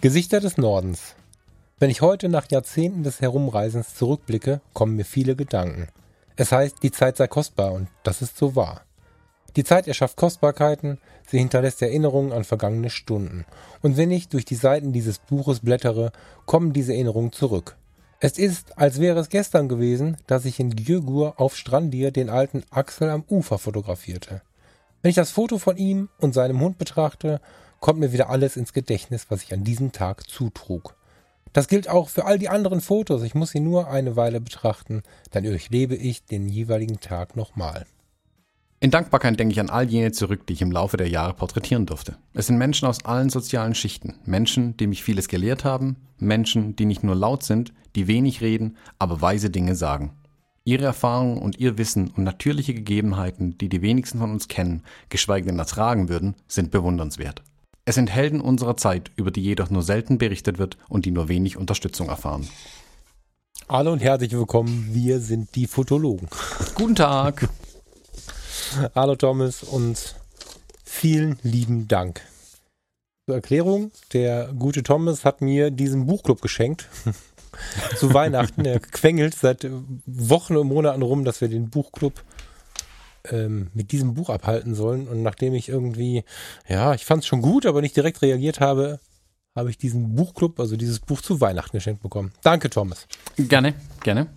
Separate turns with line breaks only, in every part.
Gesichter des Nordens. Wenn ich heute nach Jahrzehnten des Herumreisens zurückblicke, kommen mir viele Gedanken. Es heißt, die Zeit sei kostbar und das ist so wahr. Die Zeit erschafft Kostbarkeiten, sie hinterlässt Erinnerungen an vergangene Stunden. Und wenn ich durch die Seiten dieses Buches blättere, kommen diese Erinnerungen zurück. Es ist, als wäre es gestern gewesen, dass ich in Gjögur auf Strandir den alten Axel am Ufer fotografierte. Wenn ich das Foto von ihm und seinem Hund betrachte, kommt mir wieder alles ins Gedächtnis, was ich an diesem Tag zutrug. Das gilt auch für all die anderen Fotos. Ich muss sie nur eine Weile betrachten, dann durchlebe ich den jeweiligen Tag nochmal.
In Dankbarkeit denke ich an all jene zurück, die ich im Laufe der Jahre porträtieren durfte. Es sind Menschen aus allen sozialen Schichten, Menschen, die mich vieles gelehrt haben, Menschen, die nicht nur laut sind, die wenig reden, aber weise Dinge sagen. Ihre Erfahrungen und ihr Wissen und natürliche Gegebenheiten, die die wenigsten von uns kennen, geschweige denn ertragen würden, sind bewundernswert. Es sind Helden unserer Zeit, über die jedoch nur selten berichtet wird und die nur wenig Unterstützung erfahren.
Hallo und herzlich willkommen, wir sind die Fotologen.
Guten Tag.
Hallo Thomas und vielen lieben Dank. Zur Erklärung, der gute Thomas hat mir diesen Buchclub geschenkt. Zu Weihnachten. Er quengelt seit Wochen und Monaten rum, dass wir den Buchclub ähm, mit diesem Buch abhalten sollen. Und nachdem ich irgendwie, ja, ich fand es schon gut, aber nicht direkt reagiert habe, habe ich diesen Buchclub, also dieses Buch zu Weihnachten geschenkt bekommen. Danke, Thomas.
Gerne, gerne.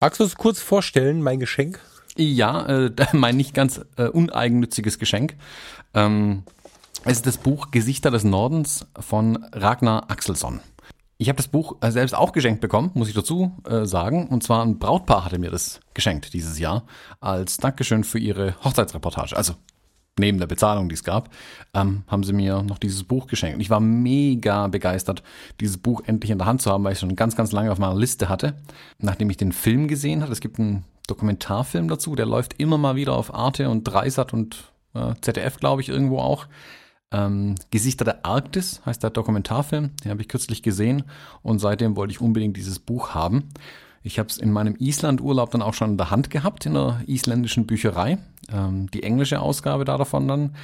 Magst du es kurz vorstellen, mein Geschenk?
Ja, äh, mein nicht ganz äh, uneigennütziges Geschenk. Ähm, es ist das Buch Gesichter des Nordens von Ragnar Axelsson. Ich habe das Buch äh, selbst auch geschenkt bekommen, muss ich dazu äh, sagen. Und zwar ein Brautpaar hatte mir das geschenkt dieses Jahr als Dankeschön für ihre Hochzeitsreportage. Also neben der Bezahlung, die es gab, ähm, haben sie mir noch dieses Buch geschenkt. Und ich war mega begeistert, dieses Buch endlich in der Hand zu haben, weil ich es schon ganz, ganz lange auf meiner Liste hatte. Nachdem ich den Film gesehen habe, es gibt einen Dokumentarfilm dazu, der läuft immer mal wieder auf Arte und Dreisat und äh, ZDF, glaube ich, irgendwo auch. Ähm, Gesichter der Arktis heißt der Dokumentarfilm, den habe ich kürzlich gesehen und seitdem wollte ich unbedingt dieses Buch haben. Ich habe es in meinem Island-Urlaub dann auch schon in der Hand gehabt, in der isländischen Bücherei. Ähm, die englische Ausgabe da davon dann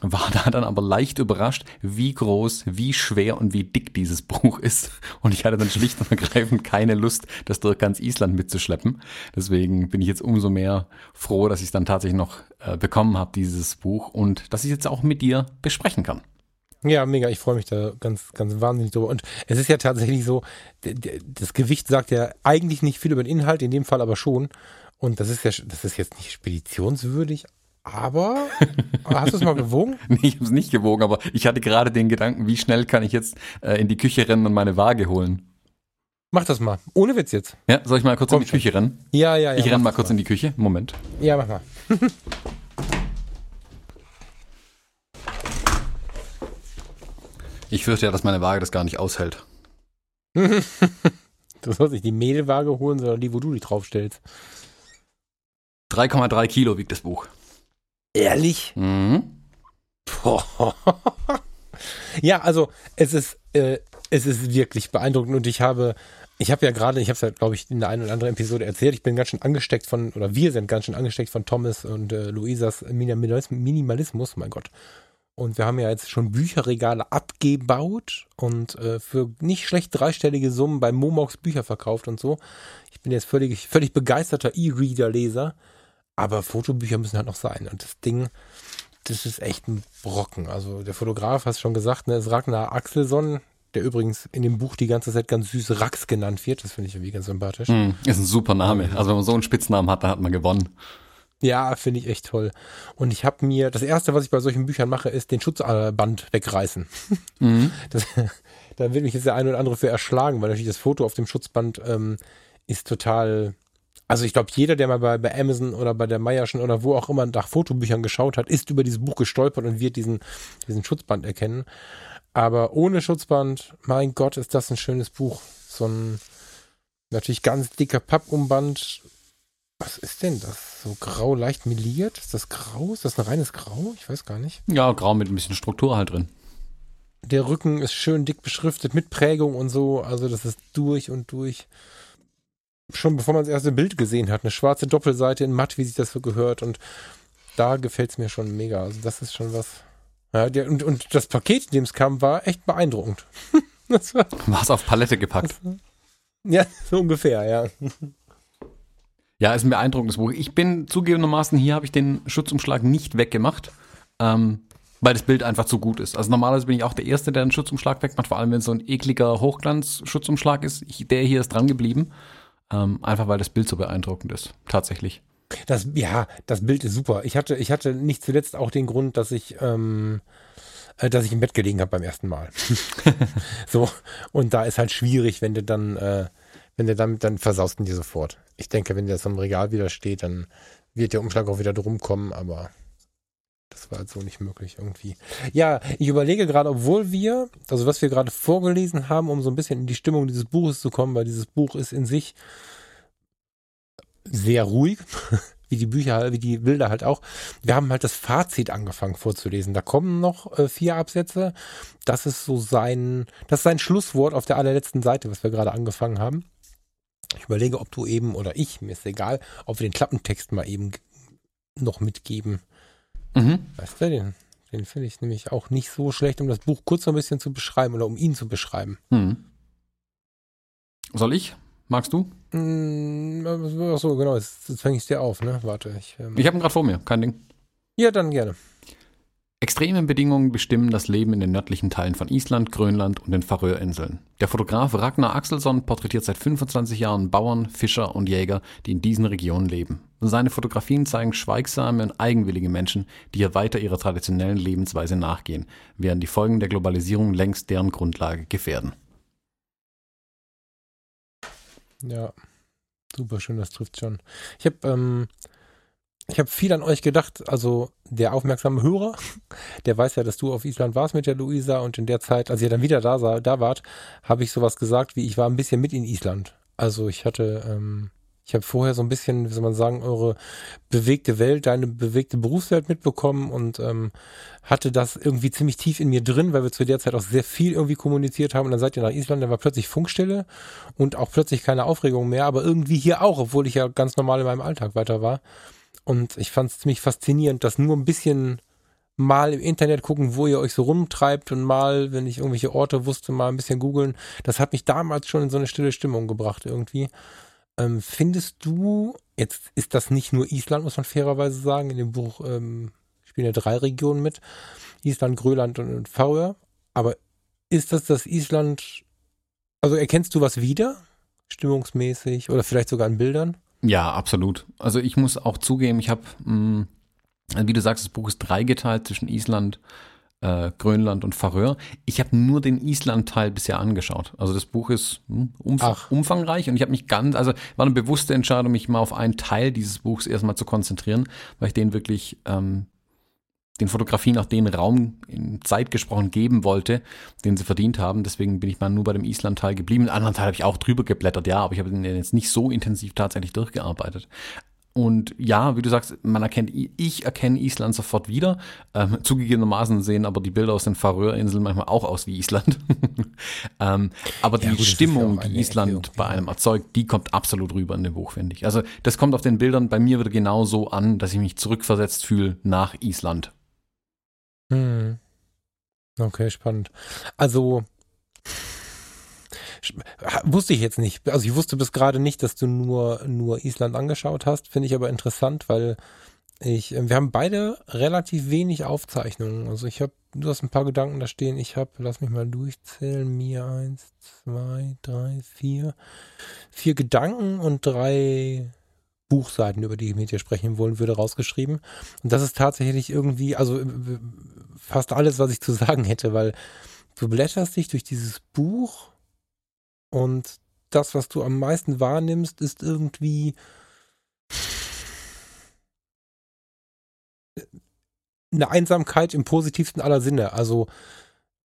war da dann aber leicht überrascht, wie groß, wie schwer und wie dick dieses Buch ist. Und ich hatte dann schlicht und ergreifend keine Lust, das durch ganz Island mitzuschleppen. Deswegen bin ich jetzt umso mehr froh, dass ich es dann tatsächlich noch äh, bekommen habe, dieses Buch, und dass ich jetzt auch mit dir besprechen kann.
Ja, mega. Ich freue mich da ganz, ganz wahnsinnig drüber. Und es ist ja tatsächlich so, das Gewicht sagt ja eigentlich nicht viel über den Inhalt, in dem Fall aber schon. Und das ist ja, das ist jetzt nicht speditionswürdig, aber hast du es mal gewogen?
nee, ich habe es nicht gewogen, aber ich hatte gerade den Gedanken, wie schnell kann ich jetzt äh, in die Küche rennen und meine Waage holen?
Mach das mal. Ohne Witz jetzt.
Ja, soll ich mal kurz Komm in die schon. Küche rennen?
Ja, ja, ja.
Ich renne mal kurz mal. in die Küche. Moment.
Ja, mach mal.
ich fürchte ja, dass meine Waage das gar nicht aushält.
du sollst nicht die Mehlwaage holen, sondern die, wo du die draufstellst.
3,3 Kilo wiegt das Buch.
Ehrlich?
Mhm.
ja, also es ist, äh, es ist wirklich beeindruckend und ich habe, ich habe ja gerade, ich habe es ja, glaube ich, in der einen oder anderen Episode erzählt, ich bin ganz schön angesteckt von, oder wir sind ganz schön angesteckt von Thomas und äh, Luisas Minimalismus, mein Gott. Und wir haben ja jetzt schon Bücherregale abgebaut und äh, für nicht schlecht dreistellige Summen bei Momox Bücher verkauft und so. Ich bin jetzt völlig, völlig begeisterter E-Reader-Leser. Aber Fotobücher müssen halt noch sein. Und das Ding, das ist echt ein Brocken. Also der Fotograf, hast schon gesagt, ne, ist Ragnar Axelsson, der übrigens in dem Buch die ganze Zeit ganz süß Rax genannt wird. Das finde ich irgendwie ganz sympathisch.
Mm, ist ein super Name. Also wenn man so einen Spitznamen hat, dann hat man gewonnen.
Ja, finde ich echt toll. Und ich habe mir, das erste, was ich bei solchen Büchern mache, ist den Schutzband wegreißen. Mhm. Das, da will mich jetzt der eine oder andere für erschlagen, weil natürlich das Foto auf dem Schutzband ähm, ist total also ich glaube, jeder, der mal bei, bei Amazon oder bei der Meierschen oder wo auch immer nach Fotobüchern geschaut hat, ist über dieses Buch gestolpert und wird diesen, diesen Schutzband erkennen. Aber ohne Schutzband, mein Gott, ist das ein schönes Buch. So ein natürlich ganz dicker Pappumband. Was ist denn das? So grau, leicht meliert? Ist das grau? Ist das ein reines Grau? Ich weiß gar nicht.
Ja, grau mit ein bisschen Struktur halt drin.
Der Rücken ist schön dick beschriftet mit Prägung und so. Also das ist durch und durch schon bevor man das erste Bild gesehen hat, eine schwarze Doppelseite in matt, wie sich das so gehört. Und da gefällt es mir schon mega. Also das ist schon was. Ja, der, und, und das Paket, in dem es kam, war echt beeindruckend.
war es auf Palette gepackt?
Ja, so ungefähr, ja.
Ja, ist ein beeindruckendes Buch. Ich bin zugegebenermaßen, hier habe ich den Schutzumschlag nicht weggemacht, ähm, weil das Bild einfach zu gut ist. Also normalerweise bin ich auch der Erste, der den Schutzumschlag wegmacht, vor allem wenn es so ein ekliger Hochglanz-Schutzumschlag ist. Ich, der hier ist dran geblieben, ähm, einfach weil das Bild so beeindruckend ist, tatsächlich.
Das, ja, das Bild ist super. Ich hatte, ich hatte nicht zuletzt auch den Grund, dass ich, ähm, äh, dass ich im Bett gelegen habe beim ersten Mal. so, und da ist halt schwierig, wenn du dann, äh, wenn du damit, dann versaust du dir sofort ich denke, wenn der so im Regal wieder steht, dann wird der Umschlag auch wieder drum kommen, aber das war halt so nicht möglich irgendwie. Ja, ich überlege gerade, obwohl wir, also was wir gerade vorgelesen haben, um so ein bisschen in die Stimmung dieses Buches zu kommen, weil dieses Buch ist in sich sehr ruhig, wie die Bücher, wie die Bilder halt auch. Wir haben halt das Fazit angefangen vorzulesen. Da kommen noch äh, vier Absätze. Das ist so sein, das ist sein Schlusswort auf der allerletzten Seite, was wir gerade angefangen haben. Ich überlege, ob du eben oder ich, mir ist egal, ob wir den Klappentext mal eben noch mitgeben. Mhm. Weißt du, den, den finde ich nämlich auch nicht so schlecht, um das Buch kurz noch ein bisschen zu beschreiben oder um ihn zu beschreiben. Mhm.
Soll ich? Magst du?
Mm, ach so, genau, jetzt, jetzt fange ich dir auf, ne? Warte.
Ich, ähm ich habe ihn gerade vor mir, kein Ding.
Ja, dann gerne.
Extreme Bedingungen bestimmen das Leben in den nördlichen Teilen von Island, Grönland und den Färöerinseln. Der Fotograf Ragnar Axelsson porträtiert seit 25 Jahren Bauern, Fischer und Jäger, die in diesen Regionen leben. Seine Fotografien zeigen schweigsame und eigenwillige Menschen, die hier weiter ihrer traditionellen Lebensweise nachgehen, während die Folgen der Globalisierung längst deren Grundlage gefährden.
Ja, super schön, das trifft schon. Ich habe ähm, ich habe viel an euch gedacht. Also der aufmerksame Hörer, der weiß ja, dass du auf Island warst mit der Luisa und in der Zeit, als ihr dann wieder da, sah, da wart, habe ich sowas gesagt, wie ich war ein bisschen mit in Island. Also ich hatte, ähm, ich habe vorher so ein bisschen, wie soll man sagen, eure bewegte Welt, deine bewegte Berufswelt mitbekommen und ähm, hatte das irgendwie ziemlich tief in mir drin, weil wir zu der Zeit auch sehr viel irgendwie kommuniziert haben. Und dann seid ihr nach Island, da war plötzlich Funkstille und auch plötzlich keine Aufregung mehr, aber irgendwie hier auch, obwohl ich ja ganz normal in meinem Alltag weiter war. Und ich fand es ziemlich faszinierend, dass nur ein bisschen mal im Internet gucken, wo ihr euch so rumtreibt und mal, wenn ich irgendwelche Orte wusste, mal ein bisschen googeln. Das hat mich damals schon in so eine stille Stimmung gebracht irgendwie. Ähm, findest du, jetzt ist das nicht nur Island, muss man fairerweise sagen, in dem Buch ähm, spielen ja drei Regionen mit, Island, Grönland und, und aber ist das das Island, also erkennst du was wieder, stimmungsmäßig oder vielleicht sogar in Bildern?
Ja, absolut. Also ich muss auch zugeben, ich habe, mm, wie du sagst, das Buch ist dreigeteilt zwischen Island, äh, Grönland und Färöer. Ich habe nur den Island-Teil bisher angeschaut. Also das Buch ist hm, umf umfangreich und ich habe mich ganz, also war eine bewusste Entscheidung, mich mal auf einen Teil dieses Buchs erstmal zu konzentrieren, weil ich den wirklich ähm, den Fotografien auch den Raum in Zeit gesprochen geben wollte, den sie verdient haben. Deswegen bin ich mal nur bei dem Island-Teil geblieben. Den anderen Teil habe ich auch drüber geblättert, ja, aber ich habe den jetzt nicht so intensiv tatsächlich durchgearbeitet. Und ja, wie du sagst, man erkennt, ich erkenne Island sofort wieder. Ähm, zugegebenermaßen sehen aber die Bilder aus den Färöerinseln manchmal auch aus wie Island. ähm, aber ja, die gut, Stimmung, die Island Erklärung, bei einem erzeugt, die kommt absolut rüber in dem Buch, finde ich. Also das kommt auf den Bildern bei mir wieder genau so an, dass ich mich zurückversetzt fühle nach Island.
Hm. Okay, spannend. Also wusste ich jetzt nicht. Also ich wusste bis gerade nicht, dass du nur nur Island angeschaut hast. Finde ich aber interessant, weil ich wir haben beide relativ wenig Aufzeichnungen. Also ich habe du hast ein paar Gedanken da stehen. Ich habe lass mich mal durchzählen. Mir eins, zwei, drei, vier, vier Gedanken und drei Buchseiten, über die ich mit dir sprechen wollen würde, rausgeschrieben. Und das ist tatsächlich irgendwie, also äh, fast alles, was ich zu sagen hätte, weil du blätterst dich durch dieses Buch und das, was du am meisten wahrnimmst, ist irgendwie eine Einsamkeit im positivsten aller Sinne. Also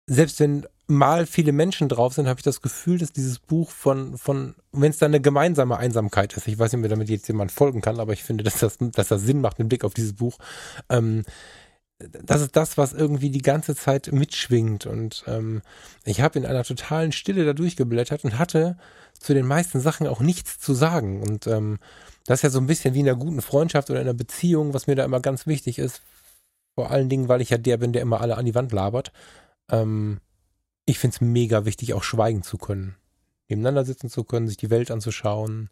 selbst wenn mal viele Menschen drauf sind, habe ich das Gefühl, dass dieses Buch von, von wenn es da eine gemeinsame Einsamkeit ist, ich weiß nicht, ob mir damit jetzt jemand folgen kann, aber ich finde, dass das, dass das Sinn macht mit Blick auf dieses Buch. Ähm, das ist das, was irgendwie die ganze Zeit mitschwingt. Und ähm, ich habe in einer totalen Stille da durchgeblättert und hatte zu den meisten Sachen auch nichts zu sagen. Und ähm, das ist ja so ein bisschen wie in einer guten Freundschaft oder in einer Beziehung, was mir da immer ganz wichtig ist. Vor allen Dingen, weil ich ja der bin, der immer alle an die Wand labert. Ähm, ich finde es mega wichtig, auch schweigen zu können. Nebeneinander sitzen zu können, sich die Welt anzuschauen.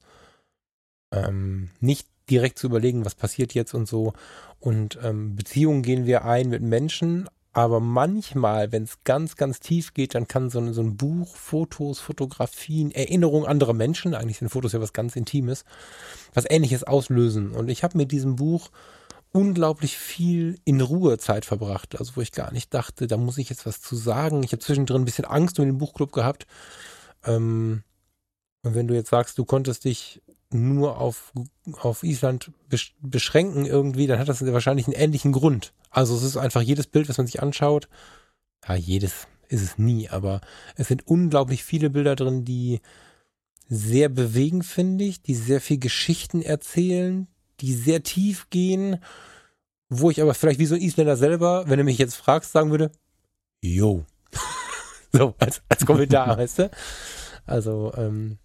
Ähm, nicht direkt zu überlegen, was passiert jetzt und so. Und ähm, Beziehungen gehen wir ein mit Menschen, aber manchmal, wenn es ganz, ganz tief geht, dann kann so so ein Buch, Fotos, Fotografien, Erinnerungen anderer Menschen, eigentlich sind Fotos ja was ganz Intimes, was Ähnliches auslösen. Und ich habe mit diesem Buch unglaublich viel in Ruhezeit verbracht, also wo ich gar nicht dachte, da muss ich jetzt was zu sagen. Ich habe zwischendrin ein bisschen Angst um den Buchclub gehabt. Ähm, und wenn du jetzt sagst, du konntest dich nur auf, auf Island beschränken irgendwie, dann hat das wahrscheinlich einen ähnlichen Grund. Also es ist einfach jedes Bild, was man sich anschaut, ja, jedes ist es nie, aber es sind unglaublich viele Bilder drin, die sehr bewegen, finde ich, die sehr viel Geschichten erzählen, die sehr tief gehen, wo ich aber vielleicht wie so ein Isländer selber, wenn du mich jetzt fragst, sagen würde, yo. so, als, als Kommentar, weißt du? Also, ähm,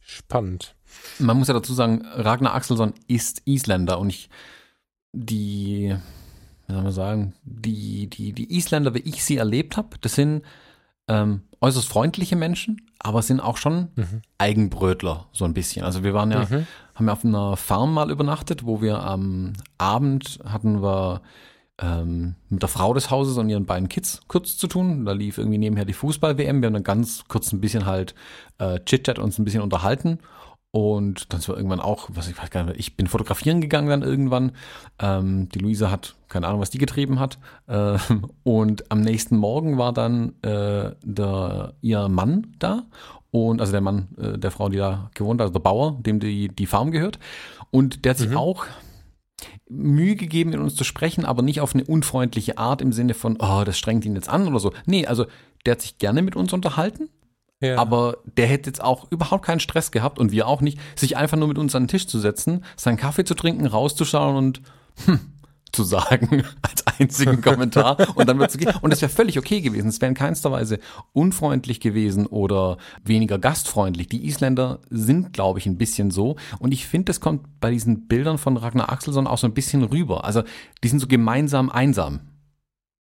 spannend.
Man muss ja dazu sagen, Ragnar Axelsson ist Isländer und ich, die, wie soll man sagen, die, die, die Isländer, wie ich sie erlebt habe, das sind ähm, äußerst freundliche Menschen, aber sind auch schon mhm. Eigenbrötler, so ein bisschen. Also wir waren ja, mhm. haben ja auf einer Farm mal übernachtet, wo wir am Abend hatten wir ähm, mit der Frau des Hauses und ihren beiden Kids kurz zu tun. Da lief irgendwie nebenher die Fußball-WM. Wir haben dann ganz kurz ein bisschen halt äh, Chit-Chat uns ein bisschen unterhalten. Und dann war irgendwann auch, was ich weiß gar nicht, ich bin fotografieren gegangen dann irgendwann. Ähm, die Luisa hat, keine Ahnung, was die getrieben hat. Äh, und am nächsten Morgen war dann äh, der, ihr Mann da. Und also der Mann äh, der Frau, die da gewohnt hat, also der Bauer, dem die, die Farm gehört. Und der hat sich mhm. auch Mühe gegeben, mit uns zu sprechen, aber nicht auf eine unfreundliche Art im Sinne von, oh, das strengt ihn jetzt an oder so. Nee, also der hat sich gerne mit uns unterhalten, ja. Aber der hätte jetzt auch überhaupt keinen Stress gehabt und wir auch nicht, sich einfach nur mit uns an den Tisch zu setzen, seinen Kaffee zu trinken, rauszuschauen und hm, zu sagen als einzigen Kommentar und dann wird es gehen. Und das wäre völlig okay gewesen. Es wäre in keinster Weise unfreundlich gewesen oder weniger gastfreundlich. Die Isländer sind, glaube ich, ein bisschen so. Und ich finde, das kommt bei diesen Bildern von Ragnar Axelsson auch so ein bisschen rüber. Also die sind so gemeinsam einsam.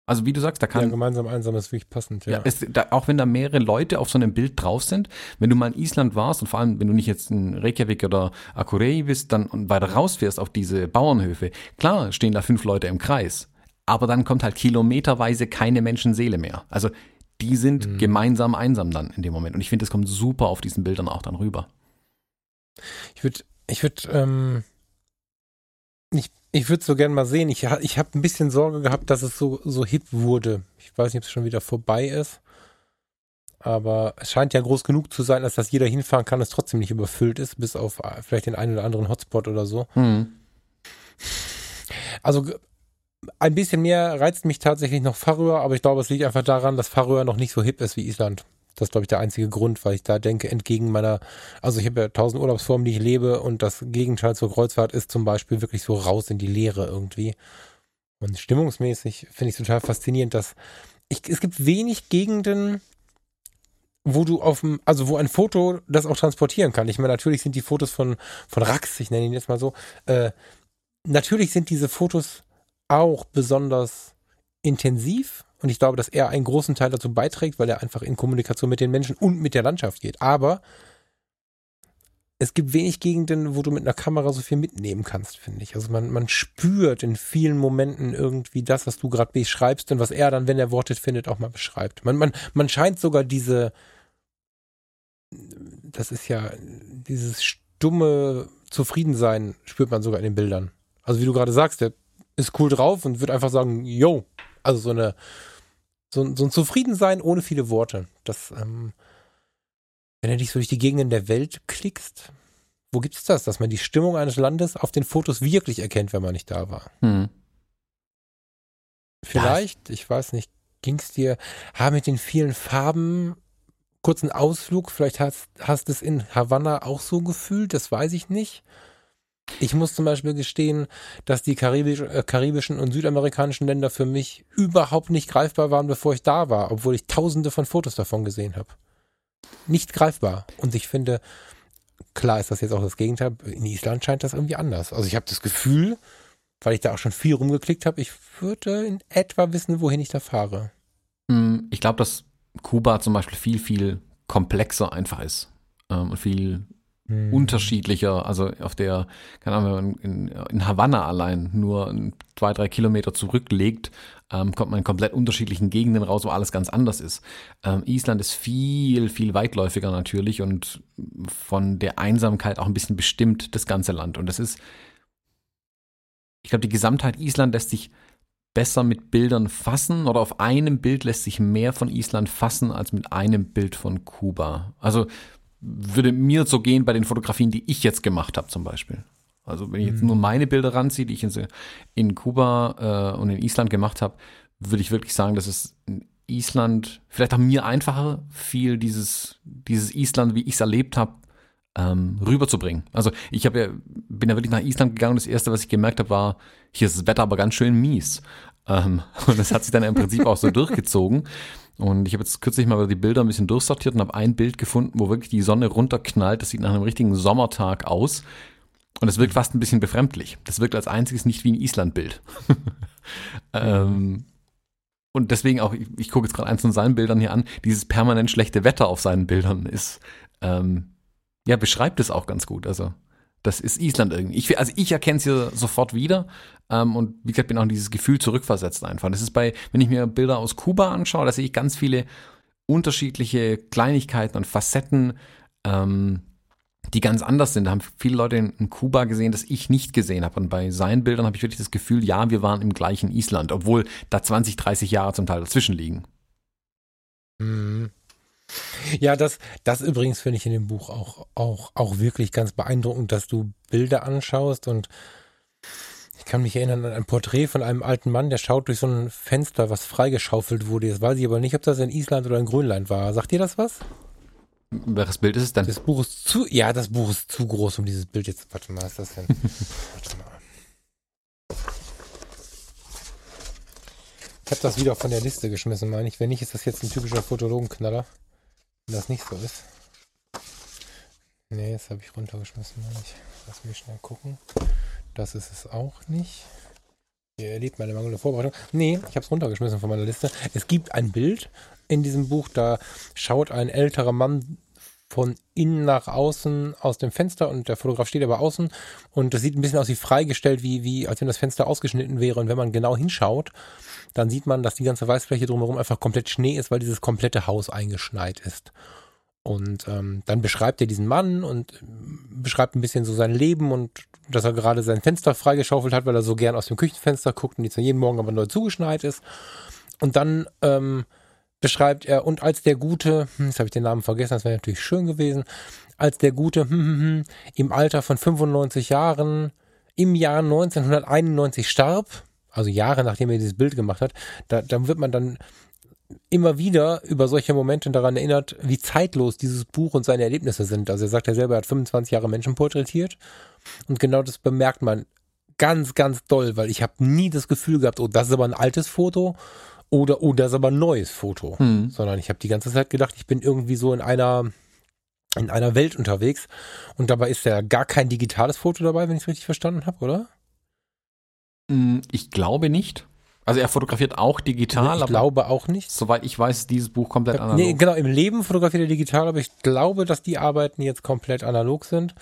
Also wie du sagst, da kann. Ja,
gemeinsam einsam ist wirklich passend, ja. ja
es, da, auch wenn da mehrere Leute auf so einem Bild drauf sind, wenn du mal in Island warst und vor allem, wenn du nicht jetzt in Reykjavik oder Akureyri bist, dann und weiter rausfährst auf diese Bauernhöfe, klar stehen da fünf Leute im Kreis, aber dann kommt halt kilometerweise keine Menschenseele mehr. Also die sind mhm. gemeinsam einsam dann in dem Moment. Und ich finde, das kommt super auf diesen Bildern auch dann rüber.
Ich würde, ich würde, ähm, ich ich würde so gern mal sehen. Ich, ich habe ein bisschen Sorge gehabt, dass es so, so hip wurde. Ich weiß nicht, ob es schon wieder vorbei ist. Aber es scheint ja groß genug zu sein, dass jeder hinfahren kann, es trotzdem nicht überfüllt ist, bis auf äh, vielleicht den einen oder anderen Hotspot oder so. Hm. Also ein bisschen mehr reizt mich tatsächlich noch Färöer, aber ich glaube, es liegt einfach daran, dass Färöer noch nicht so hip ist wie Island. Das ist, glaube ich, der einzige Grund, weil ich da denke, entgegen meiner, also ich habe ja tausend Urlaubsformen, die ich lebe und das Gegenteil zur Kreuzfahrt ist zum Beispiel wirklich so raus in die Leere irgendwie. Und stimmungsmäßig finde ich total faszinierend, dass ich, es gibt wenig Gegenden, wo du auf dem, also wo ein Foto das auch transportieren kann. Ich meine, natürlich sind die Fotos von, von Rax, ich nenne ihn jetzt mal so, äh, natürlich sind diese Fotos auch besonders intensiv und ich glaube, dass er einen großen Teil dazu beiträgt, weil er einfach in Kommunikation mit den Menschen und mit der Landschaft geht. Aber es gibt wenig Gegenden, wo du mit einer Kamera so viel mitnehmen kannst, finde ich. Also man, man spürt in vielen Momenten irgendwie das, was du gerade beschreibst und was er dann, wenn er Worte findet, auch mal beschreibt. Man, man, man scheint sogar diese, das ist ja dieses stumme Zufriedensein, spürt man sogar in den Bildern. Also wie du gerade sagst, der ist cool drauf und wird einfach sagen, yo. Also so eine, so, so ein Zufriedensein ohne viele Worte. Das, ähm, wenn du dich so durch die Gegenden der Welt klickst, wo gibt es das, dass man die Stimmung eines Landes auf den Fotos wirklich erkennt, wenn man nicht da war? Hm. Vielleicht, ich weiß nicht, ging es dir, ha, mit den vielen Farben, kurzen Ausflug, vielleicht hast, hast es in Havanna auch so gefühlt, das weiß ich nicht. Ich muss zum Beispiel gestehen, dass die Karibisch, äh, karibischen und südamerikanischen Länder für mich überhaupt nicht greifbar waren, bevor ich da war, obwohl ich tausende von Fotos davon gesehen habe. nicht greifbar. Und ich finde, klar ist das jetzt auch das Gegenteil. In Island scheint das irgendwie anders. Also ich habe das Gefühl, weil ich da auch schon viel rumgeklickt habe, ich würde in etwa wissen, wohin ich da fahre.
Hm, ich glaube, dass Kuba zum Beispiel viel, viel komplexer einfach ist ähm, und viel hm. unterschiedlicher. Also auf der, keine Ahnung, in, in Havanna allein nur zwei, drei Kilometer zurücklegt, ähm, kommt man in komplett unterschiedlichen Gegenden raus, wo alles ganz anders ist. Ähm, Island ist viel, viel weitläufiger natürlich und von der Einsamkeit auch ein bisschen bestimmt, das ganze Land. Und das ist, ich glaube, die Gesamtheit Island lässt sich besser mit Bildern fassen oder auf einem Bild lässt sich mehr von Island fassen als mit einem Bild von Kuba. Also würde mir so gehen bei den Fotografien, die ich jetzt gemacht habe zum Beispiel. Also wenn ich jetzt mhm. nur meine Bilder ranziehe, die ich in, in Kuba äh, und in Island gemacht habe, würde ich wirklich sagen, dass es in Island vielleicht auch mir einfacher fiel, dieses, dieses Island, wie ich es erlebt habe, ähm, rüberzubringen. Also ich habe ja, bin ja wirklich nach Island gegangen. Das erste, was ich gemerkt habe, war, hier ist das Wetter aber ganz schön mies. Ähm, und das hat sich dann im Prinzip auch so durchgezogen. Und ich habe jetzt kürzlich mal die Bilder ein bisschen durchsortiert und habe ein Bild gefunden, wo wirklich die Sonne runterknallt. Das sieht nach einem richtigen Sommertag aus. Und es wirkt fast ein bisschen befremdlich. Das wirkt als einziges nicht wie ein Island-Bild. ähm, und deswegen auch, ich, ich gucke jetzt gerade eins von seinen Bildern hier an, dieses permanent schlechte Wetter auf seinen Bildern ist, ähm, ja, beschreibt es auch ganz gut. Also das ist Island irgendwie. Ich, also ich erkenne es hier sofort wieder ähm, und wie gesagt bin auch in dieses Gefühl zurückversetzt einfach. Das ist bei, wenn ich mir Bilder aus Kuba anschaue, da sehe ich ganz viele unterschiedliche Kleinigkeiten und Facetten, ähm, die ganz anders sind. Da haben viele Leute in, in Kuba gesehen, das ich nicht gesehen habe. Und bei seinen Bildern habe ich wirklich das Gefühl, ja, wir waren im gleichen Island, obwohl da 20, 30 Jahre zum Teil dazwischen liegen.
Mhm. Ja, das, das übrigens finde ich in dem Buch auch, auch, auch wirklich ganz beeindruckend, dass du Bilder anschaust und ich kann mich erinnern an ein Porträt von einem alten Mann, der schaut durch so ein Fenster, was freigeschaufelt wurde. Jetzt weiß ich aber nicht, ob das in Island oder in Grönland war. Sagt dir das was?
Welches Bild ist es denn?
Das Buch ist zu, ja, das Buch ist zu groß, um dieses Bild jetzt, warte mal, was ist das denn? warte mal. Ich habe das wieder von der Liste geschmissen, meine ich. Wenn nicht, ist das jetzt ein typischer Fotologenknaller. Wenn das nicht so ist. Nee, das habe ich runtergeschmissen, meine ich. Lass mich schnell gucken. Das ist es auch nicht. Ihr erlebt meine mangelnde Vorbereitung. Nee, ich habe es runtergeschmissen von meiner Liste. Es gibt ein Bild in diesem Buch, da schaut ein älterer Mann von innen nach außen aus dem Fenster und der Fotograf steht aber außen und das sieht ein bisschen aus wie freigestellt, wie, wie als wenn das Fenster ausgeschnitten wäre und wenn man genau hinschaut, dann sieht man, dass die ganze Weißfläche drumherum einfach komplett Schnee ist, weil dieses komplette Haus eingeschneit ist. Und ähm, dann beschreibt er diesen Mann und beschreibt ein bisschen so sein Leben und dass er gerade sein Fenster freigeschaufelt hat, weil er so gern aus dem Küchenfenster guckt und jetzt jeden Morgen aber neu zugeschneit ist. Und dann ähm, beschreibt er, und als der Gute, hm, jetzt habe ich den Namen vergessen, das wäre natürlich schön gewesen, als der Gute hm, hm, im Alter von 95 Jahren im Jahr 1991 starb, also Jahre nachdem er dieses Bild gemacht hat, da, dann wird man dann immer wieder über solche Momente daran erinnert, wie zeitlos dieses Buch und seine Erlebnisse sind. Also er sagt ja selber, er hat 25 Jahre Menschen porträtiert und genau das bemerkt man ganz, ganz doll, weil ich habe nie das Gefühl gehabt, oh, das ist aber ein altes Foto oder oh, das ist aber ein neues Foto, mhm. sondern ich habe die ganze Zeit gedacht, ich bin irgendwie so in einer in einer Welt unterwegs und dabei ist ja gar kein digitales Foto dabei, wenn ich es richtig verstanden habe, oder?
Hm, ich glaube nicht. Also er fotografiert auch digital.
Ich glaube auch nicht.
Soweit ich weiß, ist dieses Buch komplett analog.
Nee, genau, im Leben fotografiert er digital, aber ich glaube, dass die Arbeiten jetzt komplett analog sind.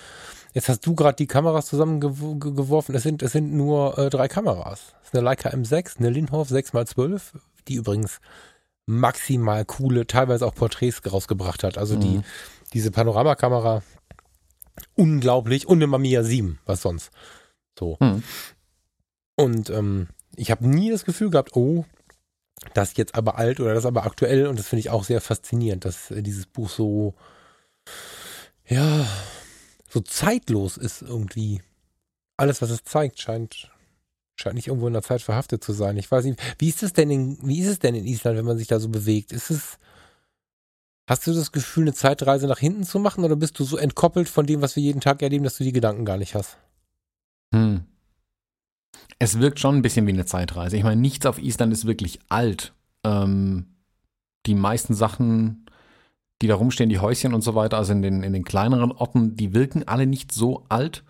Jetzt hast du gerade die Kameras zusammengeworfen. Es sind, es sind nur äh, drei Kameras. Es ist eine Leica M6, eine Linhof 6x12, die übrigens maximal coole, teilweise auch Porträts rausgebracht hat. Also mhm. die, diese Panoramakamera, unglaublich. Und eine Mamiya 7, was sonst. So. Mhm. Und ähm, ich habe nie das Gefühl gehabt, oh, das ist jetzt aber alt oder das ist aber aktuell und das finde ich auch sehr faszinierend, dass äh, dieses Buch so, ja, so zeitlos ist irgendwie. Alles, was es zeigt, scheint, scheint nicht irgendwo in der Zeit verhaftet zu sein. Ich weiß nicht, wie ist es denn in, wie ist es denn in Island, wenn man sich da so bewegt? Ist es, hast du das Gefühl, eine Zeitreise nach hinten zu machen oder bist du so entkoppelt von dem, was wir jeden Tag erleben, dass du die Gedanken gar nicht hast?
Hm. Es wirkt schon ein bisschen wie eine Zeitreise. Ich meine, nichts auf Island ist wirklich alt. Ähm, die meisten Sachen, die da rumstehen, die Häuschen und so weiter, also in den, in den kleineren Orten, die wirken alle nicht so alt.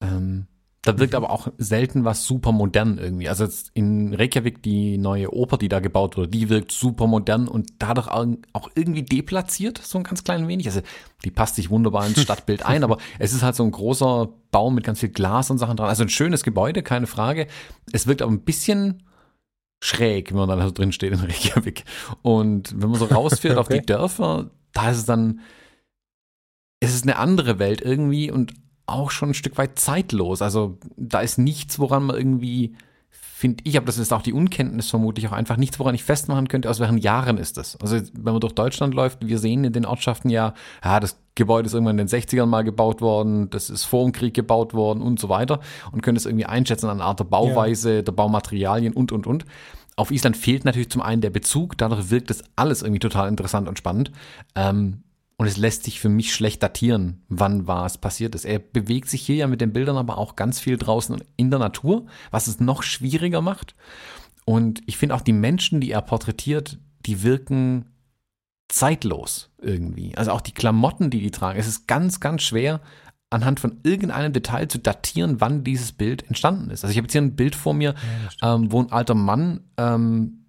Ähm, da wirkt aber auch selten was super modern irgendwie. Also in Reykjavik die neue Oper, die da gebaut wurde, die wirkt super modern und dadurch auch irgendwie deplatziert, so ein ganz klein wenig. Also die passt sich wunderbar ins Stadtbild ein, aber es ist halt so ein großer Baum mit ganz viel Glas und Sachen dran. Also ein schönes Gebäude, keine Frage. Es wirkt aber ein bisschen schräg, wenn man dann so drin steht in Reykjavik. Und wenn man so rausfährt okay. auf die Dörfer, da ist es dann, es ist eine andere Welt irgendwie und auch schon ein Stück weit zeitlos. Also da ist nichts, woran man irgendwie, finde ich, aber das ist auch die Unkenntnis vermutlich auch einfach nichts, woran ich festmachen könnte, aus welchen Jahren ist das. Also wenn man durch Deutschland läuft, wir sehen in den Ortschaften ja, ja, das Gebäude ist irgendwann in den 60ern mal gebaut worden, das ist vor dem Krieg gebaut worden und so weiter und können es irgendwie einschätzen an einer Art der Bauweise, ja. der Baumaterialien und, und, und. Auf Island fehlt natürlich zum einen der Bezug, dadurch wirkt das alles irgendwie total interessant und spannend. Ähm, und es lässt sich für mich schlecht datieren, wann war es passiert ist. Er bewegt sich hier ja mit den Bildern aber auch ganz viel draußen in der Natur, was es noch schwieriger macht. Und ich finde auch die Menschen, die er porträtiert, die wirken zeitlos irgendwie. Also auch die Klamotten, die die tragen. Es ist ganz, ganz schwer, anhand von irgendeinem Detail zu datieren, wann dieses Bild entstanden ist. Also ich habe jetzt hier ein Bild vor mir, ja, ähm, wo ein alter Mann ähm,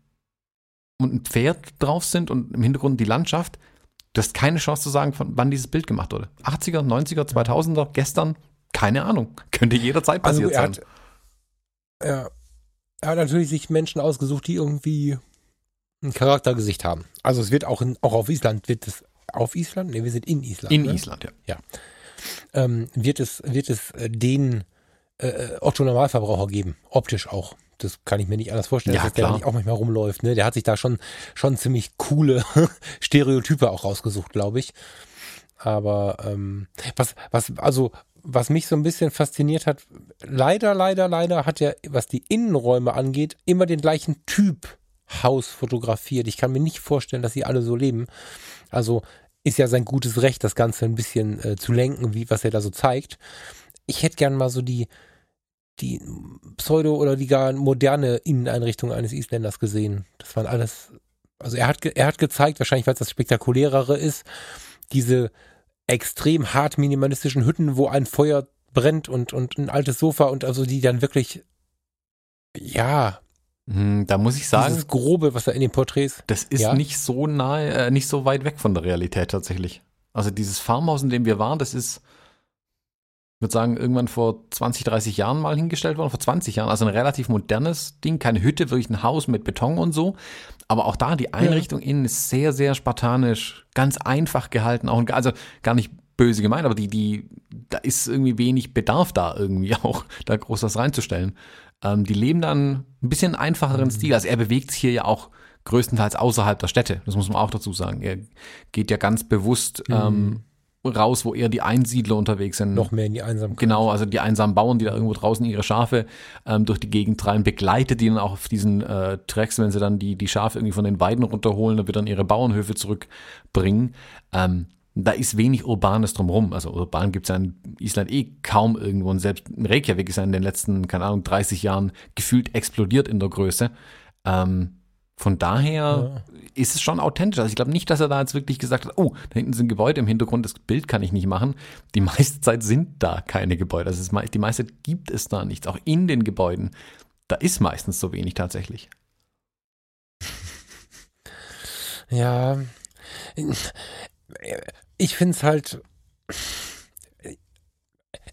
und ein Pferd drauf sind und im Hintergrund die Landschaft. Du hast keine Chance zu sagen, von wann dieses Bild gemacht wurde. 80er, 90er, 2000er, gestern, keine Ahnung. Könnte jederzeit also passiert also sein.
Hat, ja, er hat natürlich sich Menschen ausgesucht, die irgendwie ein Charaktergesicht haben. Also es wird auch, in, auch auf Island, wird es auf Island? Ne, wir sind in Island.
In ne? Island, ja.
Ja. Ähm, wird es, wird es äh, den äh, Otto Normalverbraucher geben, optisch auch das kann ich mir nicht anders vorstellen, ja, dass klar. der nicht auch manchmal rumläuft. Ne? Der hat sich da schon, schon ziemlich coole Stereotype auch rausgesucht, glaube ich. Aber ähm, was, was, also was mich so ein bisschen fasziniert hat, leider, leider, leider hat er, was die Innenräume angeht, immer den gleichen Typ Haus fotografiert. Ich kann mir nicht vorstellen, dass sie alle so leben. Also ist ja sein gutes Recht, das Ganze ein bisschen äh, zu lenken, wie was er da so zeigt. Ich hätte gern mal so die, die Pseudo- oder die gar moderne Inneneinrichtung eines Isländers gesehen. Das waren alles, also er hat, er hat gezeigt, wahrscheinlich weil es das spektakulärere ist, diese extrem hart minimalistischen Hütten, wo ein Feuer brennt und, und ein altes Sofa und also die dann wirklich, ja.
Hm, da muss ich sagen. Dieses
Grobe, was da in den Porträts.
Das ist ja? nicht so nahe, äh, nicht so weit weg von der Realität tatsächlich. Also dieses Farmhaus, in dem wir waren, das ist, würde sagen, irgendwann vor 20, 30 Jahren mal hingestellt worden, vor 20 Jahren. Also ein relativ modernes Ding, keine Hütte, wirklich ein Haus mit Beton und so. Aber auch da, die Einrichtung ja. innen ist sehr, sehr spartanisch, ganz einfach gehalten, auch, also gar nicht böse gemeint, aber die, die, da ist irgendwie wenig Bedarf da irgendwie auch, da groß was reinzustellen. Ähm, die leben dann ein bisschen einfacheren mhm. Stil. Also er bewegt sich hier ja auch größtenteils außerhalb der Städte. Das muss man auch dazu sagen. Er geht ja ganz bewusst mhm. ähm, raus, wo eher die Einsiedler unterwegs sind.
Noch mehr in die Einsamkeit.
Genau, also die einsamen Bauern, die da irgendwo draußen ihre Schafe ähm, durch die Gegend treiben, begleitet die dann auch auf diesen äh, Tracks, wenn sie dann die, die Schafe irgendwie von den Weiden runterholen, dann wird dann ihre Bauernhöfe zurückbringen. Ähm, da ist wenig Urbanes drumherum. Also urban gibt es ja in Island eh kaum irgendwo. Und selbst Reykjavik ist ja in den letzten, keine Ahnung, 30 Jahren gefühlt explodiert in der Größe. Ähm, von daher. Ist es schon authentisch. Also ich glaube nicht, dass er da jetzt wirklich gesagt hat, oh, da hinten sind Gebäude im Hintergrund, das Bild kann ich nicht machen. Die meiste Zeit sind da keine Gebäude. Also ist, die meiste Zeit gibt es da nichts. Auch in den Gebäuden. Da ist meistens so wenig tatsächlich.
Ja, ich finde es halt.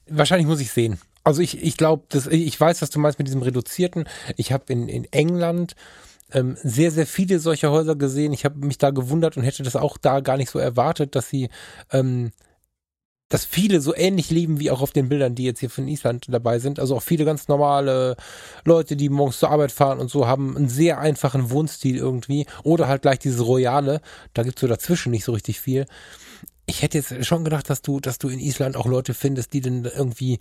Wahrscheinlich muss ich sehen. Also ich, ich glaube, ich weiß, was du meinst mit diesem Reduzierten. Ich habe in, in England ähm, sehr, sehr viele solcher Häuser gesehen. Ich habe mich da gewundert und hätte das auch da gar nicht so erwartet, dass sie, ähm, dass viele so ähnlich leben wie auch auf den Bildern, die jetzt hier von Island dabei sind. Also auch viele ganz normale Leute, die morgens zur Arbeit fahren und so, haben einen sehr einfachen Wohnstil irgendwie. Oder halt gleich dieses Royale. Da gibt's so dazwischen nicht so richtig viel. Ich hätte jetzt schon gedacht, dass du, dass du in Island auch Leute findest, die dann irgendwie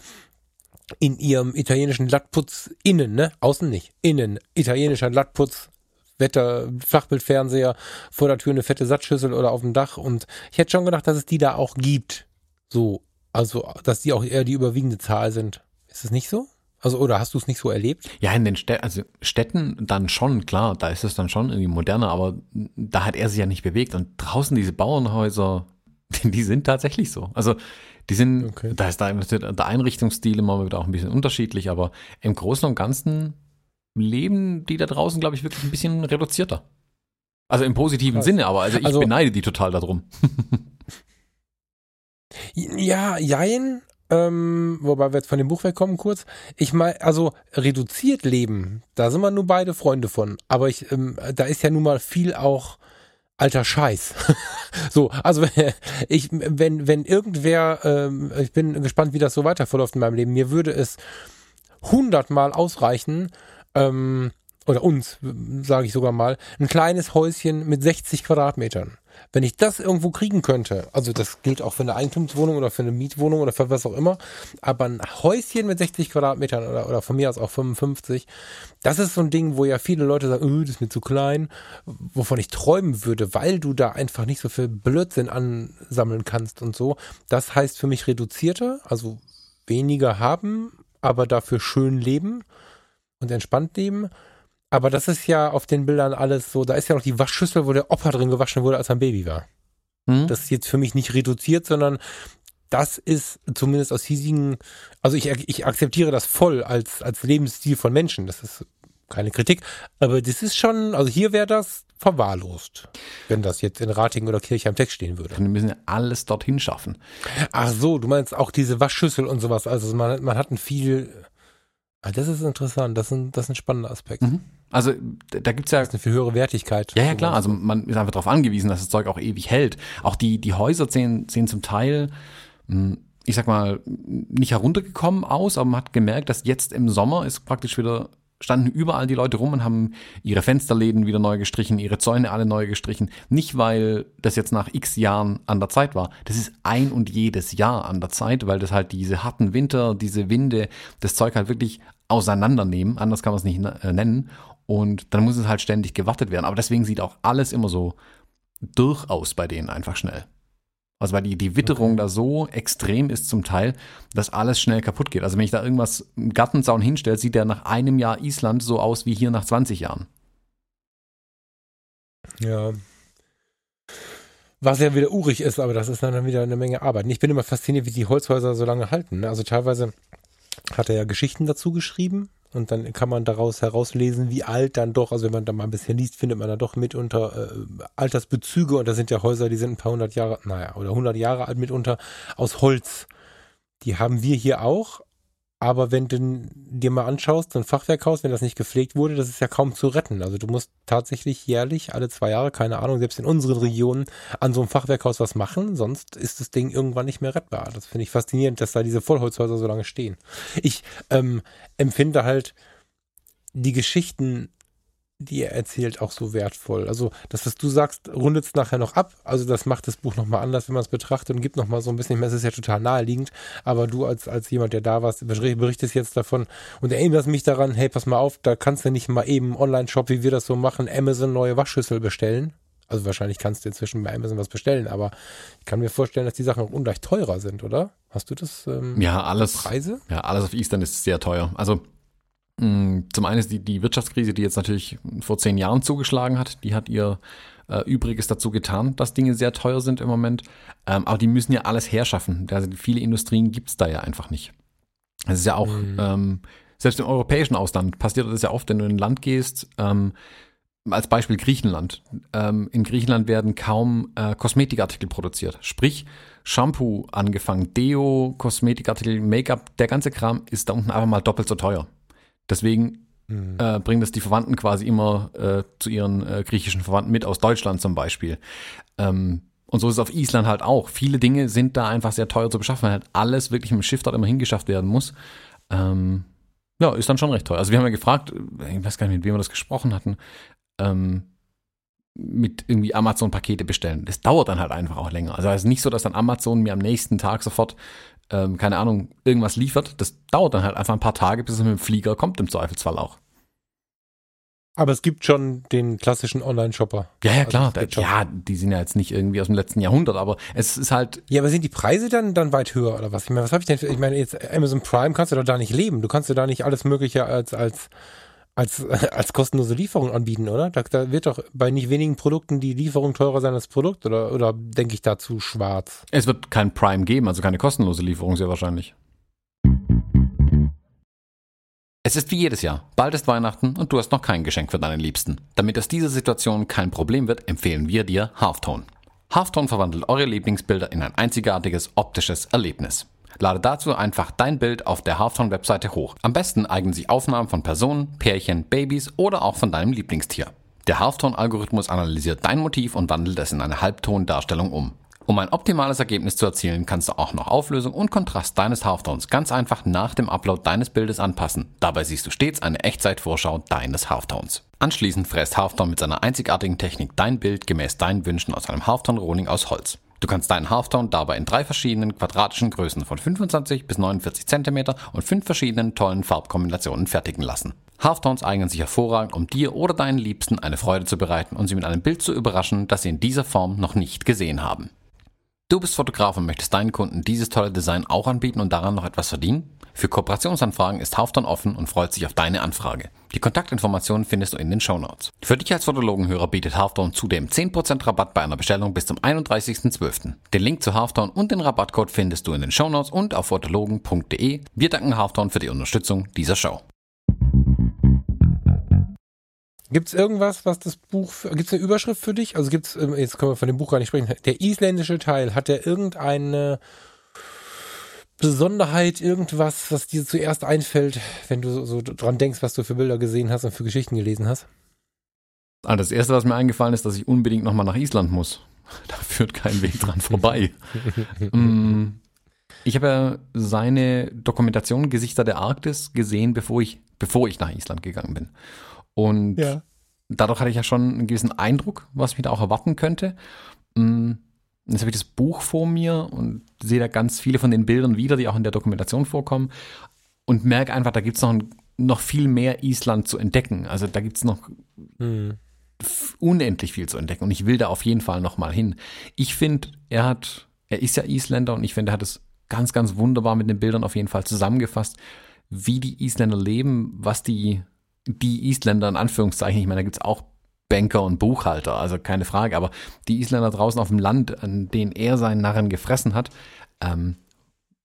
in ihrem italienischen Lattputz innen, ne? Außen nicht. Innen. Italienischer Lattputz Wetter, Flachbildfernseher, vor der Tür eine fette Satzschüssel oder auf dem Dach. Und ich hätte schon gedacht, dass es die da auch gibt. So, also, dass die auch eher die überwiegende Zahl sind. Ist das nicht so? Also, oder hast du es nicht so erlebt?
Ja, in den Städten, also Städten dann schon, klar, da ist es dann schon irgendwie moderner, aber da hat er sich ja nicht bewegt. Und draußen diese Bauernhäuser, die sind tatsächlich so. Also, die sind, okay. da ist da der Einrichtungsstil immer wieder auch ein bisschen unterschiedlich, aber im Großen und Ganzen leben die da draußen, glaube ich, wirklich ein bisschen reduzierter. Also im positiven. Sinne, aber also ich also, beneide die total darum.
ja, jein. Ähm, wobei wir jetzt von dem Buch wegkommen kurz. Ich meine, also reduziert leben, da sind wir nur beide Freunde von. Aber ich, ähm, da ist ja nun mal viel auch alter Scheiß. so, also ich, wenn, wenn irgendwer, ähm, ich bin gespannt, wie das so weiter verläuft in meinem Leben. Mir würde es hundertmal ausreichen, ähm, oder uns, sage ich sogar mal, ein kleines Häuschen mit 60 Quadratmetern. Wenn ich das irgendwo kriegen könnte, also das gilt auch für eine Eigentumswohnung oder für eine Mietwohnung oder für was auch immer, aber ein Häuschen mit 60 Quadratmetern oder, oder von mir aus auch 55, das ist so ein Ding, wo ja viele Leute sagen, öh, das ist mir zu klein, wovon ich träumen würde, weil du da einfach nicht so viel Blödsinn ansammeln kannst und so. Das heißt für mich reduzierter, also weniger haben, aber dafür schön leben und entspannt leben. Aber das ist ja auf den Bildern alles so, da ist ja noch die Waschschüssel, wo der Opa drin gewaschen wurde, als er ein Baby war. Hm? Das ist jetzt für mich nicht reduziert, sondern das ist zumindest aus hiesigen, also ich, ich akzeptiere das voll als, als Lebensstil von Menschen. Das ist keine Kritik, aber das ist schon, also hier wäre das verwahrlost, wenn das jetzt in Ratingen oder Kirche am Text stehen würde.
Wir müssen ja alles dorthin schaffen.
Ach so, du meinst auch diese Waschschüssel und sowas. Also man, man hat ein viel, ah, das ist interessant, das ist ein, das ist ein spannender Aspekt. Mhm.
Also da gibt's ja
das ist eine viel höhere Wertigkeit.
Ja, ja klar. Also man ist einfach darauf angewiesen, dass das Zeug auch ewig hält. Auch die die Häuser sehen, sehen zum Teil, hm, ich sag mal, nicht heruntergekommen aus, aber man hat gemerkt, dass jetzt im Sommer ist praktisch wieder standen überall die Leute rum und haben ihre Fensterläden wieder neu gestrichen, ihre Zäune alle neu gestrichen. Nicht, weil das jetzt nach x Jahren an der Zeit war. Das ist ein und jedes Jahr an der Zeit, weil das halt diese harten Winter, diese Winde, das Zeug halt wirklich auseinandernehmen. Anders kann man es nicht äh, nennen. Und dann muss es halt ständig gewartet werden. Aber deswegen sieht auch alles immer so durchaus bei denen einfach schnell. Also weil die, die Witterung okay. da so extrem ist zum Teil, dass alles schnell kaputt geht. Also wenn ich da irgendwas im Gartenzaun hinstelle, sieht der nach einem Jahr Island so aus wie hier nach 20 Jahren.
Ja. Was ja wieder urig ist, aber das ist dann wieder eine Menge Arbeit. Ich bin immer fasziniert, wie die Holzhäuser so lange halten. Ne? Also teilweise hat er ja Geschichten dazu geschrieben und dann kann man daraus herauslesen, wie alt dann doch, also wenn man da mal ein bisschen liest, findet man da doch mitunter äh, Altersbezüge und da sind ja Häuser, die sind ein paar hundert Jahre, naja, oder hundert Jahre alt mitunter aus Holz. Die haben wir hier auch, aber wenn du dir mal anschaust, so ein Fachwerkhaus, wenn das nicht gepflegt wurde, das ist ja kaum zu retten. Also du musst tatsächlich jährlich, alle zwei Jahre, keine Ahnung, selbst in unseren Regionen an so einem Fachwerkhaus was machen, sonst ist das Ding irgendwann nicht mehr rettbar. Das finde ich faszinierend, dass da diese Vollholzhäuser so lange stehen. Ich ähm, empfinde halt die Geschichten die er erzählt, auch so wertvoll. Also das, was du sagst, rundet es nachher noch ab. Also das macht das Buch nochmal anders, wenn man es betrachtet und gibt nochmal so ein bisschen mehr. Es ist ja total naheliegend, aber du als, als jemand, der da warst, berichtest jetzt davon und erinnerst mich daran, hey, pass mal auf, da kannst du nicht mal eben Online-Shop, wie wir das so machen, Amazon neue Waschschüssel bestellen. Also wahrscheinlich kannst du inzwischen bei Amazon was bestellen, aber ich kann mir vorstellen, dass die Sachen auch ungleich teurer sind, oder? Hast du das?
Ähm, ja, alles. Preise? Ja, alles auf Eastern ist sehr teuer. Also zum einen ist die, die Wirtschaftskrise, die jetzt natürlich vor zehn Jahren zugeschlagen hat, die hat ihr äh, Übriges dazu getan, dass Dinge sehr teuer sind im Moment. Ähm, aber die müssen ja alles herschaffen. Also viele Industrien gibt's da ja einfach nicht. Es ist ja auch, mhm. ähm, selbst im europäischen Ausland passiert das ja oft, wenn du in ein Land gehst, ähm, als Beispiel Griechenland. Ähm, in Griechenland werden kaum äh, Kosmetikartikel produziert. Sprich, Shampoo angefangen, Deo, Kosmetikartikel, Make-up, der ganze Kram ist da unten einfach mal doppelt so teuer. Deswegen mhm. äh, bringen das die Verwandten quasi immer äh, zu ihren äh, griechischen Verwandten mit aus Deutschland zum Beispiel. Ähm, und so ist es auf Island halt auch. Viele Dinge sind da einfach sehr teuer zu beschaffen, weil halt alles wirklich im Schiff dort immer hingeschafft werden muss. Ähm, ja, ist dann schon recht teuer. Also wir haben ja gefragt, ich weiß gar nicht, mit wem wir das gesprochen hatten, ähm, mit irgendwie Amazon-Pakete bestellen. Das dauert dann halt einfach auch länger. Also es ist nicht so, dass dann Amazon mir am nächsten Tag sofort ähm, keine Ahnung, irgendwas liefert, das dauert dann halt einfach ein paar Tage, bis es mit dem Flieger kommt, im Zweifelsfall auch.
Aber es gibt schon den klassischen Online-Shopper.
Ja, ja,
Also
klar.
schon-
ja, die sind ja jetzt nicht irgendwie aus dem letzten Jahrhundert, aber es ist halt,
Ja, aber sind die Preise dann, dann weit höher oder was? Ich meine, was habe ich denn für, ich meine, jetzt Amazon Prime kannst du doch da nicht leben. Du kannst du da nicht alles Mögliche als, als, als, als kostenlose Lieferung anbieten, oder? Da, da wird doch bei nicht wenigen Produkten die Lieferung teurer sein als das Produkt, oder, oder denke ich dazu schwarz?
es wird kein Prime geben, also keine kostenlose Lieferung sehr wahrscheinlich. Es ist wie jedes Jahr. Bald ist Weihnachten und du hast noch kein Geschenk für deinen Liebsten. Damit aus dieser Situation kein Problem wird, empfehlen wir dir Halftone. Halftone verwandelt eure Lieblingsbilder in ein einzigartiges optisches Erlebnis. Lade dazu einfach dein Bild auf der Halftone-Webseite hoch. Am besten eignen sich Aufnahmen von Personen, Pärchen, Babys oder auch von deinem Lieblingstier. Der Halftone-Algorithmus analysiert dein Motiv und wandelt es in eine Halbtondarstellung um. Um ein optimales Ergebnis zu erzielen, kannst du auch noch Auflösung und Kontrast deines Halftones ganz einfach nach dem Upload deines Bildes anpassen. Dabei siehst du stets eine Echtzeitvorschau deines Halftones. Anschließend fräst Halftone mit seiner einzigartigen Technik dein Bild gemäß deinen Wünschen aus einem Halftone-Rohling aus Holz. Du kannst deinen Halftone dabei in drei verschiedenen quadratischen Größen von 25 bis 49 cm und fünf verschiedenen tollen Farbkombinationen fertigen lassen. Halftones eignen sich hervorragend, um dir oder deinen Liebsten eine Freude zu bereiten und sie mit einem Bild zu überraschen, das sie in dieser Form noch nicht gesehen haben. Du bist Fotograf und möchtest deinen Kunden dieses tolle Design auch anbieten und daran noch etwas verdienen? Für Kooperationsanfragen ist Halftone offen und freut sich auf deine Anfrage. Die Kontaktinformationen findest du in den Shownotes. Für dich als Fotologenhörer bietet Halftone zudem 10% Rabatt bei einer Bestellung bis zum 31.12. Den Link zu Halftone und den Rabattcode findest du in den Shownotes und auf fotologen.de. Wir danken Halftone für die Unterstützung dieser Show.
Gibt es irgendwas, was das Buch, gibt es eine Überschrift für dich? Also gibt es, jetzt können wir von dem Buch gar nicht sprechen, der isländische Teil, hat der irgendeine Besonderheit, irgendwas, was dir zuerst einfällt, wenn du so, so dran denkst, was du für Bilder gesehen hast und für Geschichten gelesen hast?
Also das erste, was mir eingefallen ist, dass ich unbedingt nochmal nach Island muss. Da führt kein Weg dran vorbei. Mm, ich habe ja seine Dokumentation Gesichter der Arktis gesehen, bevor ich, bevor ich nach Island gegangen bin. Und dadurch hatte ich ja schon einen gewissen Eindruck, was mich da auch erwarten könnte. Mm, Jetzt habe ich das Buch vor mir und sehe da ganz viele von den Bildern wieder, die auch in der Dokumentation vorkommen. Und merke einfach, da gibt es noch, ein- noch viel mehr Island zu entdecken. Also da gibt es noch
Hm.
f- unendlich viel zu entdecken und ich will da auf jeden Fall nochmal hin. Ich finde, er hat, er ist ja Isländer und ich finde, er hat es ganz, ganz wunderbar mit den Bildern auf jeden Fall zusammengefasst, wie die Isländer leben, was die, die Isländer in Anführungszeichen, ich meine, da gibt es auch Banker und Buchhalter, also keine Frage, aber die Isländer draußen auf dem Land, an denen er seinen Narren gefressen hat, ähm,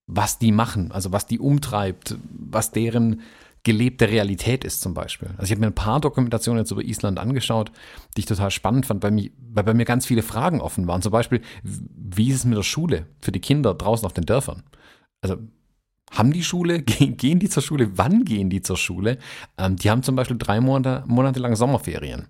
was die machen, also was die umtreibt, was deren gelebte Realität ist zum Beispiel. Also ich habe mir ein paar Dokumentationen jetzt über Island angeschaut, die ich total spannend fand, weil, mi- weil bei mir ganz viele Fragen offen waren. Zum Beispiel, wie ist es mit der Schule für die Kinder draußen auf den Dörfern? Also haben die Schule, gehen, die zur Schule, wann gehen die zur Schule? Ähm, die haben zum Beispiel drei Monate lang Sommerferien.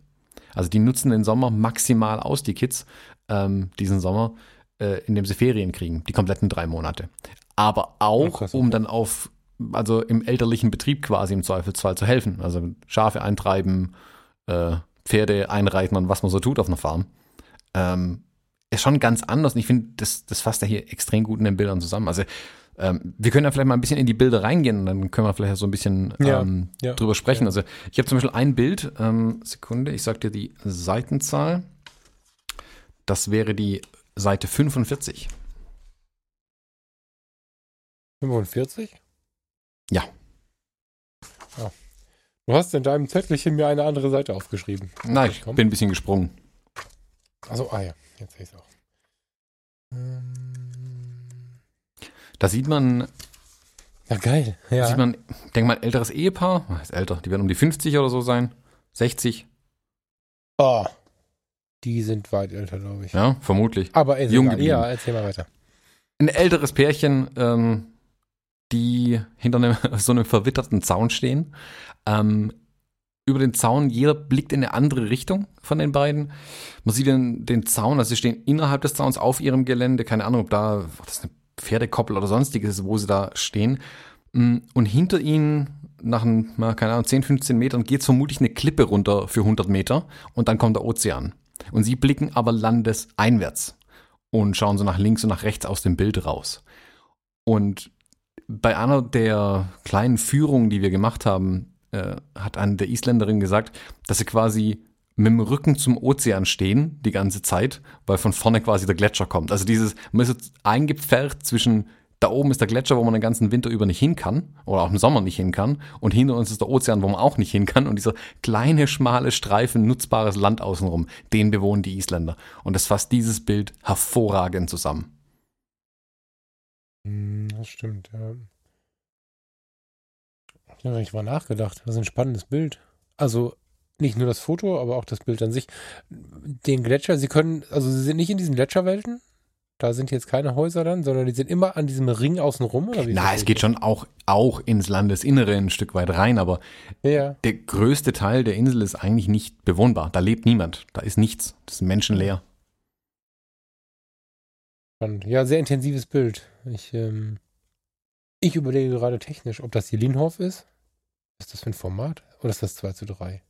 Also die nutzen den Sommer maximal aus, die Kids, ähm, diesen Sommer, äh, indem sie Ferien kriegen, die kompletten drei Monate. Aber auch,
krass,
um dann auf, also im elterlichen Betrieb quasi im Zweifelsfall zu helfen. Also Schafe eintreiben, äh, Pferde einreiten und was man so tut auf einer Farm. Ähm, ist schon ganz anders und ich finde, das, das fasst ja hier extrem gut in den Bildern zusammen. Also ähm, wir können ja vielleicht mal ein bisschen in die Bilder reingehen und dann können wir vielleicht so ein bisschen
Ja,
ähm,
ja,
drüber sprechen.
ja.
Also ich habe zum Beispiel ein Bild, ähm, Sekunde, ich sag dir die Seitenzahl. Das wäre die Seite 45.
45?
Ja.
Ah. Du hast in deinem Zettelchen mir eine andere Seite aufgeschrieben.
Nein, ich bin ein bisschen gesprungen.
Also, ah ja, jetzt sehe ich es auch. Ähm,
Da sieht man,
Ja, geil.
da
Ja.
sieht man, denk mal, ein älteres Ehepaar, ah, ist älter, die werden um die 50 oder so sein, 60,
Oh, die sind weit älter, glaube ich.
ja, vermutlich.
Aber ist
Jung geblieben.
Ja, erzähl mal weiter.
Ein älteres Pärchen, ähm, die hinter einem, so einem verwitterten Zaun stehen. Ähm, über den Zaun, jeder blickt in eine andere Richtung von den beiden. Man sieht den, den Zaun, also sie stehen innerhalb des Zauns auf ihrem Gelände, keine Ahnung, ob da ob das eine Pferdekoppel oder sonstiges ist, wo sie da stehen. Mm, Und hinter ihnen, nach, ein, keine Ahnung, 10, 15 Metern, geht vermutlich eine Klippe runter für 100 Meter und dann kommt der Ozean. Und sie blicken aber landeseinwärts und schauen so nach links und nach rechts aus dem Bild raus. Und bei einer der kleinen Führungen, die wir gemacht haben, äh, hat eine der Isländerinnen gesagt, dass sie quasi mit dem Rücken zum Ozean stehen die ganze Zeit, weil von vorne quasi der Gletscher kommt. Also dieses, man ist so eingepfercht zwischen da oben ist der Gletscher, wo man den ganzen Winter über nicht hin kann oder auch im Sommer nicht hin kann. Und hinter uns ist der Ozean, wo man auch nicht hin kann. Und dieser kleine, schmale Streifen nutzbares Land außenrum, den bewohnen die Isländer. Und das fasst dieses Bild hervorragend zusammen.
Hm, das stimmt, ja. Ich habe nicht mal nachgedacht. Das ist ein spannendes Bild. Also nicht nur das Foto, aber auch das Bild an sich. Den Gletscher, Sie können, also Sie sind nicht in diesen Gletscherwelten? Da sind jetzt keine Häuser dann, sondern die sind immer an diesem Ring außen rum? Oder wie
Na, es geht schon auch, auch ins Landesinnere ein Stück weit rein, aber
ja.
der größte Teil der Insel ist eigentlich nicht bewohnbar. Da lebt niemand. Da ist nichts. Das ist menschenleer.
Ja, sehr intensives Bild. Ich, ähm, ich überlege gerade technisch, ob das hier Linhof ist. Was ist das für ein Format? Oder ist das 2 zu 3?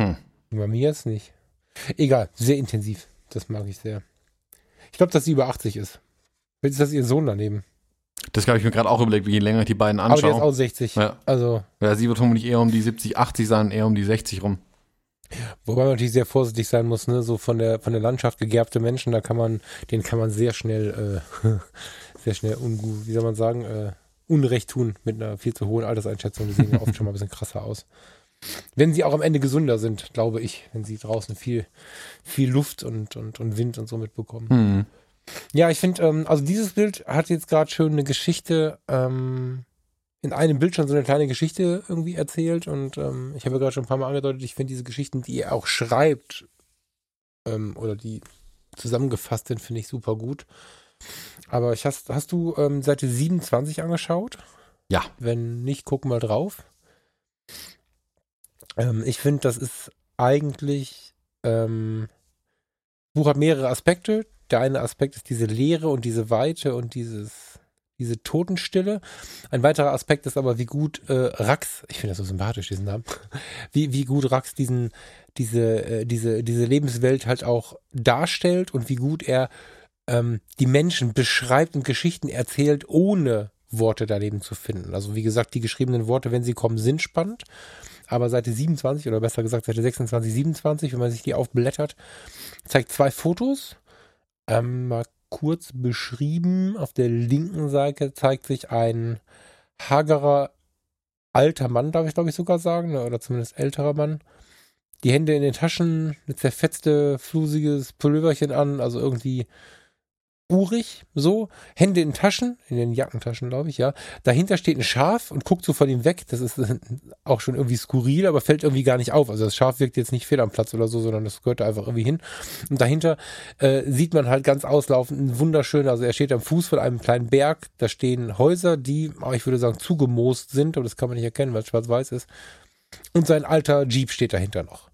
Hm.
Bei mir jetzt nicht. Egal, sehr intensiv. Das mag ich sehr. Ich glaube, dass sie über 80 ist. Vielleicht ist das ihr Sohn daneben.
Das habe ich mir gerade auch überlegt, je länger ich die beiden anschaue.
Aber der ist auch 60.
Ja.
Also.
Ja, sie wird vermutlich eher um die 70, 80 sein, eher um die 60 rum.
Wobei man natürlich sehr vorsichtig sein muss, ne? So von der von der Landschaft gegerbte Menschen, da kann man, denen kann man sehr schnell, äh, sehr schnell ungut, wie soll man sagen, äh, Unrecht tun mit einer viel zu hohen Alterseinschätzung. Die sehen ja oft schon mal ein bisschen krasser aus. Wenn sie auch am Ende gesünder sind, glaube ich, wenn sie draußen viel, viel Luft und, und, und Wind und so mitbekommen.
Hm.
Ja, ich finde, ähm, also dieses Bild hat jetzt gerade schön eine Geschichte, ähm, in einem Bild schon so eine kleine Geschichte irgendwie erzählt und ähm, ich habe ja gerade schon ein paar Mal angedeutet, ich finde diese Geschichten, die er auch schreibt ähm, oder die zusammengefasst sind, finde ich super gut. Aber ich hast, hast du ähm, Seite 27 angeschaut?
Ja.
Wenn nicht, guck mal drauf. Ähm, ich finde, das ist eigentlich, ähm, Buch hat mehrere Aspekte. Der eine Aspekt ist diese Leere und diese Weite und dieses, diese Totenstille. Ein weiterer Aspekt ist aber, wie gut äh, Rax, ich finde das so sympathisch, diesen Namen, wie, wie gut Rax diesen, diese, äh, diese, diese Lebenswelt halt auch darstellt und wie gut er ähm, die Menschen beschreibt und Geschichten erzählt, ohne Worte daneben zu finden. Also wie gesagt, die geschriebenen Worte, wenn sie kommen, sind spannend. Aber Seite 27 oder besser gesagt Seite 26, 27, wenn man sich die aufblättert, zeigt zwei Fotos. Ähm, mal kurz beschrieben. Auf der linken Seite zeigt sich ein hagerer alter Mann, darf ich glaube ich sogar sagen, ne, oder zumindest älterer Mann. Die Hände in den Taschen, eine zerfetzte, flusiges Pulloverchen an, also irgendwie urig, so, Hände in Taschen, in den Jackentaschen, glaube ich, ja. Dahinter steht ein Schaf und guckt so von ihm weg. Das ist auch schon irgendwie skurril, aber fällt irgendwie gar nicht auf. Also das Schaf wirkt jetzt nicht fehl am Platz oder so, sondern das gehört da einfach irgendwie hin. Und dahinter äh, sieht man halt ganz auslaufend ein wunderschöner, also er steht am Fuß von einem kleinen Berg. Da stehen Häuser, die, ich würde sagen, zugemoost sind, aber das kann man nicht erkennen, weil es schwarz-weiß ist. Und sein alter Jeep steht dahinter noch.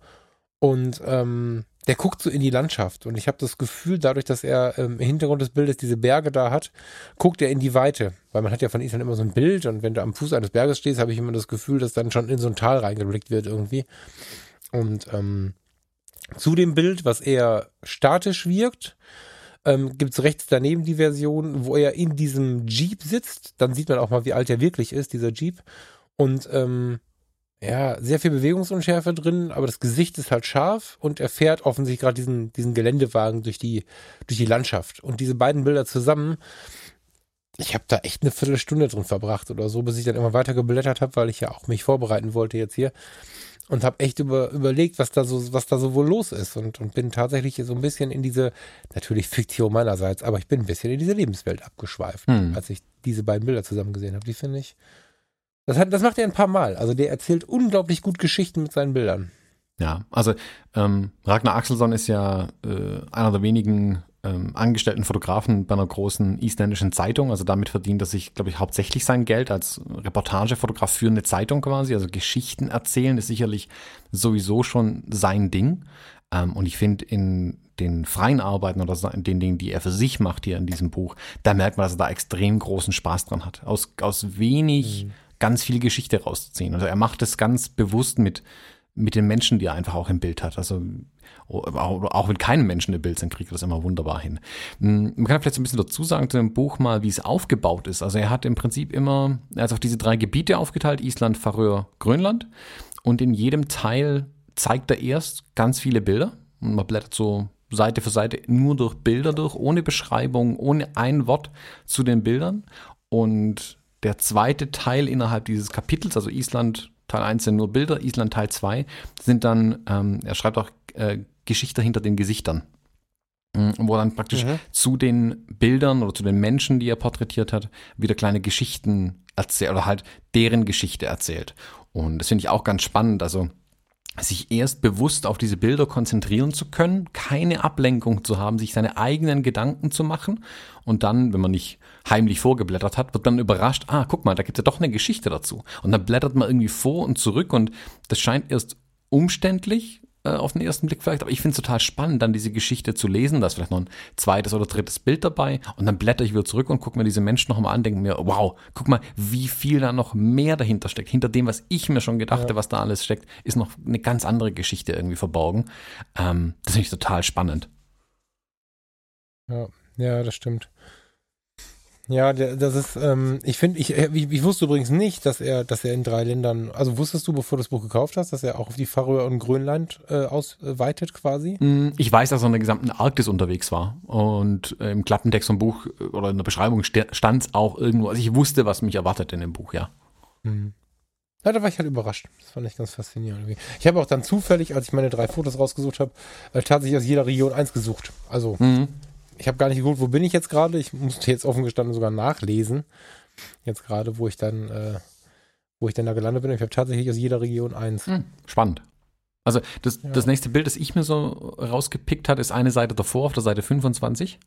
Und ähm, der guckt so in die Landschaft und ich habe das Gefühl, dadurch, dass er ähm, im Hintergrund des Bildes diese Berge da hat, guckt er in die Weite, weil man hat ja von Island immer so ein Bild und wenn du am Fuß eines Berges stehst, habe ich immer das Gefühl, dass dann schon in so ein Tal reingeblickt wird irgendwie. Und ähm, zu dem Bild, was eher statisch wirkt, ähm, gibt es rechts daneben die Version, wo er in diesem Jeep sitzt. Dann sieht man auch mal, wie alt er wirklich ist, dieser Jeep. Und ähm, ja, sehr viel Bewegungsunschärfe drin, aber das Gesicht ist halt scharf und er fährt offensichtlich gerade diesen, diesen Geländewagen durch die, durch die Landschaft. Und diese beiden Bilder zusammen, ich habe da echt eine Viertelstunde drin verbracht oder so, bis ich dann immer weiter geblättert habe, weil ich ja auch mich vorbereiten wollte jetzt hier. Und habe echt über, überlegt, was da so, was da so wohl los ist. Und, und bin tatsächlich so ein bisschen in diese, natürlich Fiktion meinerseits, aber ich bin ein bisschen in diese Lebenswelt abgeschweift, hm. als ich diese beiden Bilder zusammen gesehen habe. Die finde ich, das, hat, das macht er ein paar Mal. Also der erzählt unglaublich gut Geschichten mit seinen Bildern.
Ja, also ähm, Ragnar Axelsson ist ja äh, einer der wenigen ähm, angestellten Fotografen bei einer großen isländischen Zeitung. Also damit verdient er sich, glaube ich, hauptsächlich sein Geld als Reportagefotograf für eine Zeitung quasi. Also Geschichten erzählen ist sicherlich sowieso schon sein Ding. Ähm, und ich finde in den freien Arbeiten oder in den Dingen, die er für sich macht hier in diesem Buch, da merkt man, dass er da extrem großen Spaß dran hat. Aus, aus wenig mhm ganz viel Geschichte rauszuziehen. Also er macht es ganz bewusst mit mit den Menschen, die er einfach auch im Bild hat. Also auch wenn keine Menschen im Bild sind, kriegt er das immer wunderbar hin. Hm, man kann vielleicht so ein bisschen dazu sagen zu dem Buch mal, wie es aufgebaut ist. Also er hat im Prinzip immer, er hat auf diese drei Gebiete aufgeteilt, Island, Färöer, Grönland. Und in jedem Teil zeigt er erst ganz viele Bilder. Und man blättert so Seite für Seite nur durch Bilder durch, ohne Beschreibung, ohne ein Wort zu den Bildern. Und der zweite Teil innerhalb dieses Kapitels, also Island Teil 1 sind nur Bilder, Island Teil 2 sind dann, ähm, er schreibt auch äh, Geschichte hinter den Gesichtern. Mm, wo dann praktisch mhm. zu den Bildern oder zu den Menschen, die er porträtiert hat, wieder kleine Geschichten erzählt oder halt deren Geschichte erzählt. Und das finde ich auch ganz spannend. Also sich erst bewusst auf diese Bilder konzentrieren zu können, keine Ablenkung zu haben, sich seine eigenen Gedanken zu machen und dann, wenn man nicht heimlich vorgeblättert hat, wird man überrascht, ah, guck mal, da gibt es ja doch eine Geschichte dazu. Und dann blättert man irgendwie vor und zurück und das scheint erst umständlich äh, auf den ersten Blick vielleicht, aber ich finde es total spannend, dann diese Geschichte zu lesen. Da ist vielleicht noch ein zweites oder drittes Bild dabei und dann blätter ich wieder zurück und gucke mir diese Menschen noch mal an, denke mir, wow, guck mal, wie viel da noch mehr dahinter steckt. Hinter dem, was ich mir schon gedachte, ja. was da alles steckt, ist noch eine ganz andere Geschichte irgendwie verborgen. Ähm, das finde ich total spannend.
Ja, ja, das stimmt. Ja, das ist, ähm, ich finde, ich, äh, ich, ich, wusste übrigens nicht, dass er, dass er in drei Ländern, also wusstest du, bevor du das Buch gekauft hast, dass er auch auf die Färöer und Grönland äh, ausweitet quasi?
Mm, ich weiß, dass er in der gesamten Arktis unterwegs war und äh, im Klappentext vom Buch äh, oder in der Beschreibung stand es auch irgendwo, also ich wusste, was mich erwartet in dem Buch, ja.
Mhm. Ja, da war ich halt überrascht. Das fand ich ganz faszinierend. Ich habe auch dann zufällig, als ich meine drei Fotos rausgesucht habe, tatsächlich aus jeder Region eins gesucht. Also mhm ich habe gar nicht geguckt, wo bin ich jetzt gerade. Ich musste jetzt offen gestanden sogar nachlesen. Jetzt gerade, wo ich dann, äh, wo ich dann da gelandet bin. Ich habe tatsächlich aus jeder Region eins. Hm,
spannend. Also das, ja. das nächste Bild, das ich mir so rausgepickt hat, ist eine Seite davor, auf der Seite 25.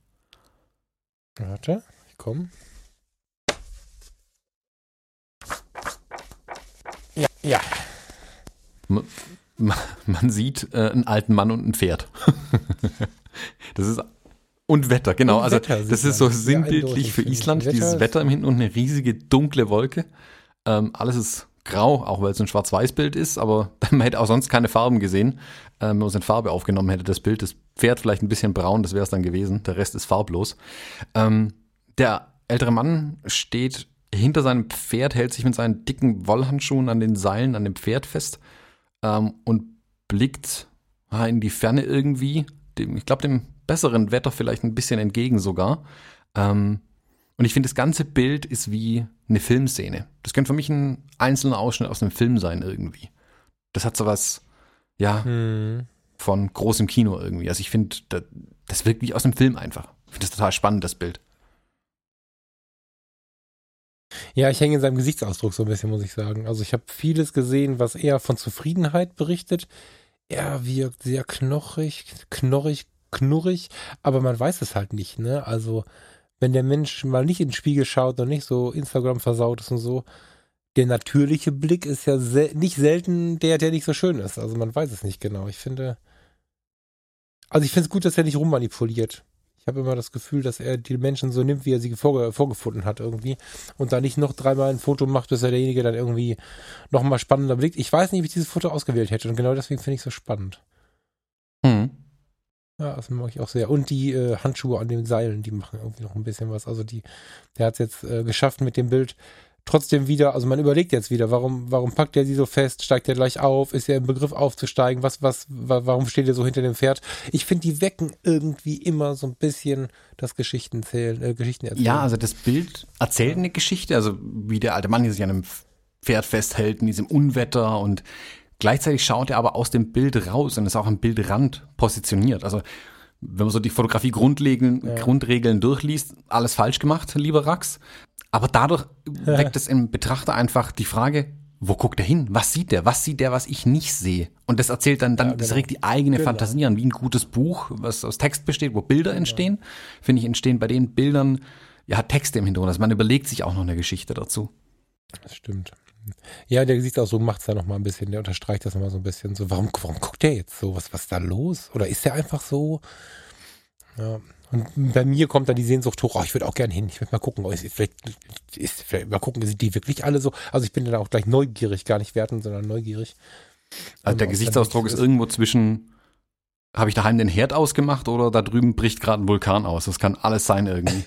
Warte, ich komme. Ja, ja.
Man, man sieht äh, einen alten Mann und ein Pferd. das ist und Wetter, genau. Und also Wetter das ist so sinnbildlich für Island, Wetter dieses Wetter im Hintergrund, eine riesige dunkle Wolke. Ähm, alles ist grau, auch weil es ein Schwarz-Weiß-Bild ist, aber man hätte auch sonst keine Farben gesehen. Ähm, wenn man es in Farbe aufgenommen hätte, das Bild, das Pferd vielleicht ein bisschen braun, das wäre es dann gewesen. Der Rest ist farblos. Ähm, der ältere Mann steht hinter seinem Pferd, hält sich mit seinen dicken Wollhandschuhen an den Seilen an dem Pferd fest ähm, und blickt ah, in die Ferne irgendwie. Dem, ich glaube, dem besseren Wetter vielleicht ein bisschen entgegen sogar. Ähm, und ich finde, das ganze Bild ist wie eine Filmszene. Das könnte für mich ein einzelner Ausschnitt aus einem Film sein irgendwie. Das hat so was, ja, hm. von großem Kino irgendwie. Also ich finde, das, das wirkt wie aus einem Film einfach. Ich finde das total spannend, das Bild.
Ja, ich hänge in seinem Gesichtsausdruck so ein bisschen, muss ich sagen. Also ich habe vieles gesehen, was eher von Zufriedenheit berichtet. Er wirkt sehr knochig, knorrig, knurrig, aber man weiß es halt nicht, ne? Also, wenn der Mensch mal nicht in den Spiegel schaut und nicht so Instagram versaut ist und so, der natürliche Blick ist ja sel nicht selten der, der nicht so schön ist. Also man weiß es nicht genau. Ich finde, also ich finde es gut, dass er nicht rummanipuliert. Ich habe immer das Gefühl, dass er die Menschen so nimmt, wie er sie vorge vorgefunden hat irgendwie und da nicht noch dreimal ein Foto macht, bis er derjenige dann irgendwie nochmal spannender blickt. Ich weiß nicht, wie ich dieses Foto ausgewählt hätte und genau deswegen finde ich es so spannend. Mhm. Ja, das mag ich auch sehr. Und die äh, Handschuhe an den Seilen, die machen irgendwie noch ein bisschen was. Also die, der hat es jetzt äh, geschafft mit dem Bild trotzdem wieder, also man überlegt jetzt wieder, warum, warum packt er sie so fest, steigt er gleich auf, ist er im Begriff aufzusteigen, was, was, warum steht er so hinter dem Pferd? Ich finde, die wecken irgendwie immer so ein bisschen das Geschichten zählen, äh, Geschichten
erzählen. Ja, also das Bild erzählt eine Geschichte, also wie der alte Mann hier sich an einem Pferd festhält in diesem Unwetter und Gleichzeitig schaut er aber aus dem Bild raus und ist auch am Bildrand positioniert. Also wenn man so die Fotografie Grundregeln, ja. Grundregeln durchliest, alles falsch gemacht, lieber Rax. Aber dadurch weckt es im Betrachter einfach die Frage, wo guckt er hin? Was sieht der? Was sieht der, was ich nicht sehe? Und das erzählt dann, dann ja, genau. das regt die eigene genau. Fantasie an, wie ein gutes Buch, was aus Text besteht, wo Bilder entstehen. Ja. Finde ich, entstehen bei den Bildern ja Texte im Hintergrund. Also man überlegt sich auch noch eine Geschichte dazu.
Das stimmt. Ja, der Gesichtsausdruck macht es da nochmal ein bisschen, der unterstreicht das nochmal so ein bisschen. So, warum, warum guckt der jetzt so? Was, was ist da los? Oder ist der einfach so? Ja. Und bei mir kommt dann die Sehnsucht hoch, oh, ich würde auch gerne hin, ich würde mal gucken, oh, ist, vielleicht, ist, vielleicht mal gucken, sind die wirklich alle so? Also ich bin dann auch gleich neugierig, gar nicht wertend, sondern neugierig.
Also der Gesichtsausdruck ist irgendwo zwischen, habe ich daheim den Herd ausgemacht oder da drüben bricht gerade ein Vulkan aus. Das kann alles sein irgendwie.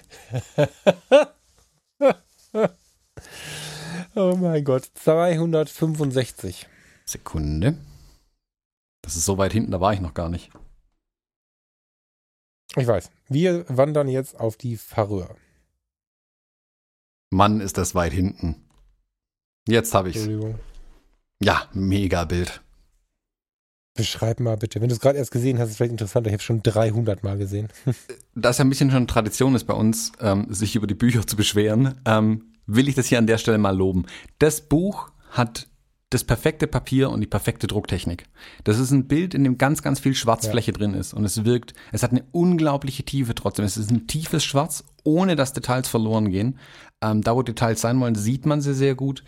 oh mein Gott, 265.
Sekunde. Das ist so weit hinten, da war ich noch gar nicht.
Ich weiß. Wir wandern jetzt auf die Färöer.
Mann, ist das weit hinten. Jetzt habe ich's.
Entschuldigung.
Ja, mega Bild.
Beschreib mal bitte. Wenn du es gerade erst gesehen hast, ist es vielleicht interessanter. Ich habe schon 300 Mal gesehen.
Da es ja ein bisschen schon Tradition ist bei uns, ähm, sich über die Bücher zu beschweren, ähm, will ich das hier an der Stelle mal loben. Das Buch hat das perfekte Papier und die perfekte Drucktechnik. Das ist ein Bild, in dem ganz, ganz viel Schwarzfläche ja. drin ist. Und es wirkt, es hat eine unglaubliche Tiefe trotzdem. Es ist ein tiefes Schwarz, ohne dass Details verloren gehen. Ähm, da, wo Details sein wollen, sieht man sie sehr gut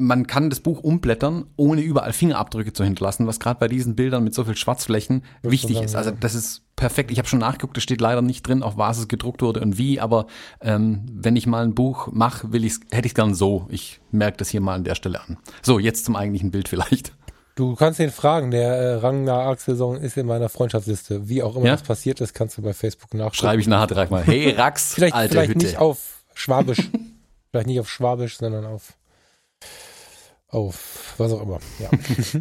man kann das Buch umblättern, ohne überall Fingerabdrücke zu hinterlassen, was gerade bei diesen Bildern mit so viel Schwarzflächen das wichtig ist. Also das ist perfekt. Ich habe schon nachgeguckt, es steht leider nicht drin, auf was es gedruckt wurde und wie, aber ähm, wenn ich mal ein Buch mache, will ich's, hätte ich es gern so. Ich merke das hier mal an der Stelle an. So, jetzt zum eigentlichen Bild vielleicht.
Du kannst ihn fragen, der äh, Ragnar Axelson ist in meiner Freundschaftsliste. Wie auch immer ja? das passiert ist, kannst du bei Facebook nachschauen.
Schreibe ich nachher direkt mal. Hey Rax,
vielleicht, alte vielleicht Hütte. nicht auf Schwabisch. vielleicht nicht auf Schwabisch, sondern auf auf was auch immer. Ja.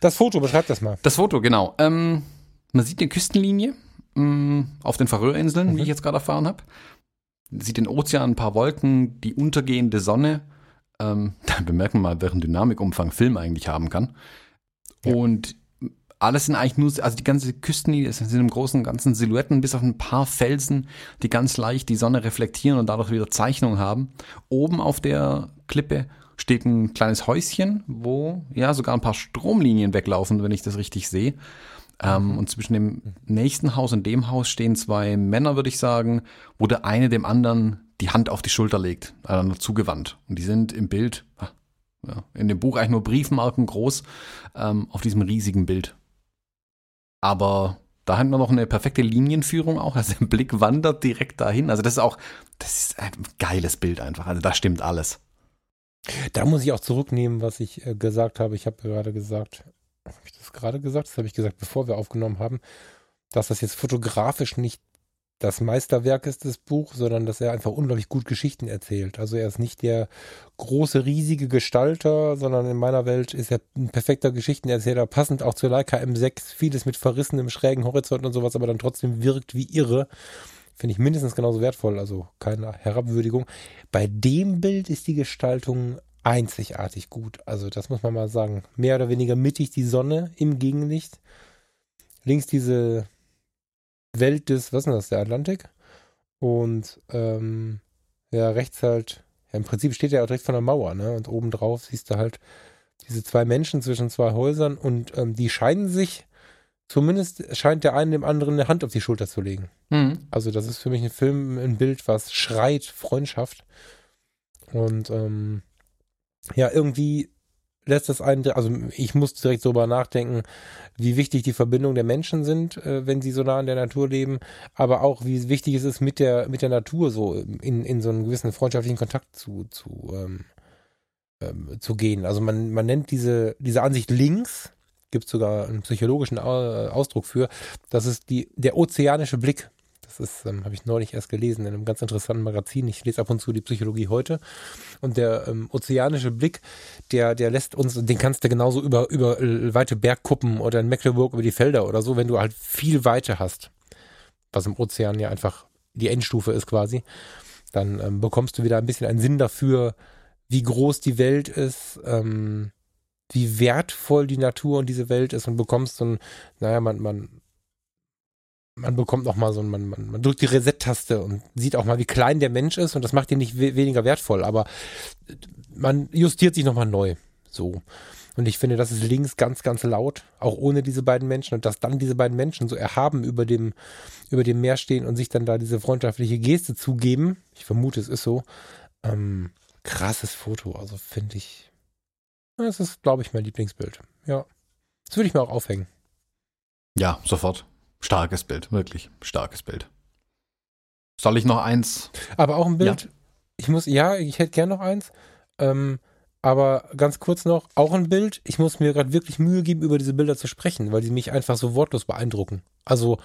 das Foto, beschreib das mal.
Das Foto, genau. Ähm, man sieht die Küstenlinie mh, mm, auf den Färöerinseln, mhm. wie ich jetzt gerade erfahren habe. Sieht den Ozean, ein paar Wolken, die untergehende Sonne. Ähm, da bemerken wir mal, welchen Dynamikumfang Film eigentlich haben kann. Ja. Und alles sind eigentlich nur, also die ganze Küstenlinie sind im Großen und Ganzen Silhouetten, bis auf ein paar Felsen, die ganz leicht die Sonne reflektieren und dadurch wieder Zeichnungen haben. Oben auf der Klippe steht ein kleines Häuschen, wo ja sogar ein paar Stromlinien weglaufen, wenn ich das richtig sehe. Ähm, mhm. und zwischen dem nächsten Haus und dem Haus stehen zwei Männer, würde ich sagen, wo der eine dem anderen die Hand auf die Schulter legt, einander zugewandt. Und die sind im Bild, ah, ja, in dem Buch eigentlich nur Briefmarken groß, ähm, auf diesem riesigen Bild. Aber da hat man noch eine perfekte Linienführung auch. Also der Blick wandert direkt dahin. Also das ist auch, das ist ein geiles Bild einfach. Also da stimmt alles.
Da muss ich auch zurücknehmen, was ich äh, gesagt habe. Ich habe gerade gesagt, habe ich das gerade gesagt? Das habe ich gesagt, bevor wir aufgenommen haben, dass das jetzt fotografisch nicht das Meisterwerk ist, das Buch, sondern dass er einfach unglaublich gut Geschichten erzählt. Also er ist nicht der große, riesige Gestalter, sondern in meiner Welt ist er ein perfekter Geschichtenerzähler, passend auch zur Leica M6, vieles mit verrissenem, schrägen Horizont und sowas, aber dann trotzdem wirkt wie irre finde ich mindestens genauso wertvoll, also keine Herabwürdigung. Bei dem Bild ist die Gestaltung einzigartig gut. Also das muss man mal sagen. Mehr oder weniger mittig die Sonne im Gegenlicht. Links diese Welt des, was ist denn das, der Atlantik? Und ähm, ja, rechts halt, ja, im Prinzip steht er auch direkt von der Mauer, ne? Und obendrauf siehst du halt diese zwei Menschen zwischen zwei Häusern und ähm, die scheinen sich zumindest scheint der eine dem anderen eine Hand auf die Schulter zu legen. Mhm. Also das ist für mich ein Film, ein Bild, was schreit Freundschaft. Und ähm, ja, irgendwie lässt das einen, also ich muss direkt darüber nachdenken, wie wichtig die Verbindung der Menschen sind, äh, wenn sie so nah in der Natur leben, aber auch wie wichtig es ist, mit der, mit der Natur so in, in so einen gewissen freundschaftlichen Kontakt zu, zu, ähm, ähm, zu gehen. Also man, man nennt diese, diese Ansicht links, gibt es sogar einen psychologischen Ausdruck für. Das ist die, der ozeanische Blick. Das ist, ähm, habe ich neulich erst gelesen in einem ganz interessanten Magazin. Ich lese ab und zu die Psychologie heute. Und der ähm, ozeanische Blick, der, der lässt uns, den kannst du genauso über, über äh, weite Bergkuppen oder in Mecklenburg über die Felder oder so, wenn du halt viel Weite hast, was im Ozean ja einfach die Endstufe ist quasi, dann ähm, bekommst du wieder ein bisschen einen Sinn dafür, wie groß die Welt ist, ähm, wie wertvoll die Natur und diese Welt ist und bekommst so ein, naja, man, man, man bekommt noch mal so ein, man, man, man drückt die Reset-Taste und sieht auch mal, wie klein der Mensch ist und das macht ihn nicht we weniger wertvoll, aber man justiert sich noch mal neu. So. Und ich finde, das ist links ganz, ganz laut, auch ohne diese beiden Menschen und dass dann diese beiden Menschen so erhaben über dem, über dem Meer stehen und sich dann da diese freundschaftliche Geste zugeben. Ich vermute, es ist so. Ähm, krasses Foto, also finde ich, das ist, glaube ich, mein Lieblingsbild. Ja. Das würde ich mir auch aufhängen.
Ja, sofort. Starkes Bild, wirklich starkes Bild. Soll ich noch eins?
Aber auch ein Bild. Ja. Ich muss, ja, ich hätte gern noch eins. Ähm, Aber ganz kurz noch, auch ein Bild. Ich muss mir gerade wirklich Mühe geben, über diese Bilder zu sprechen, weil sie mich einfach so wortlos beeindrucken. Also,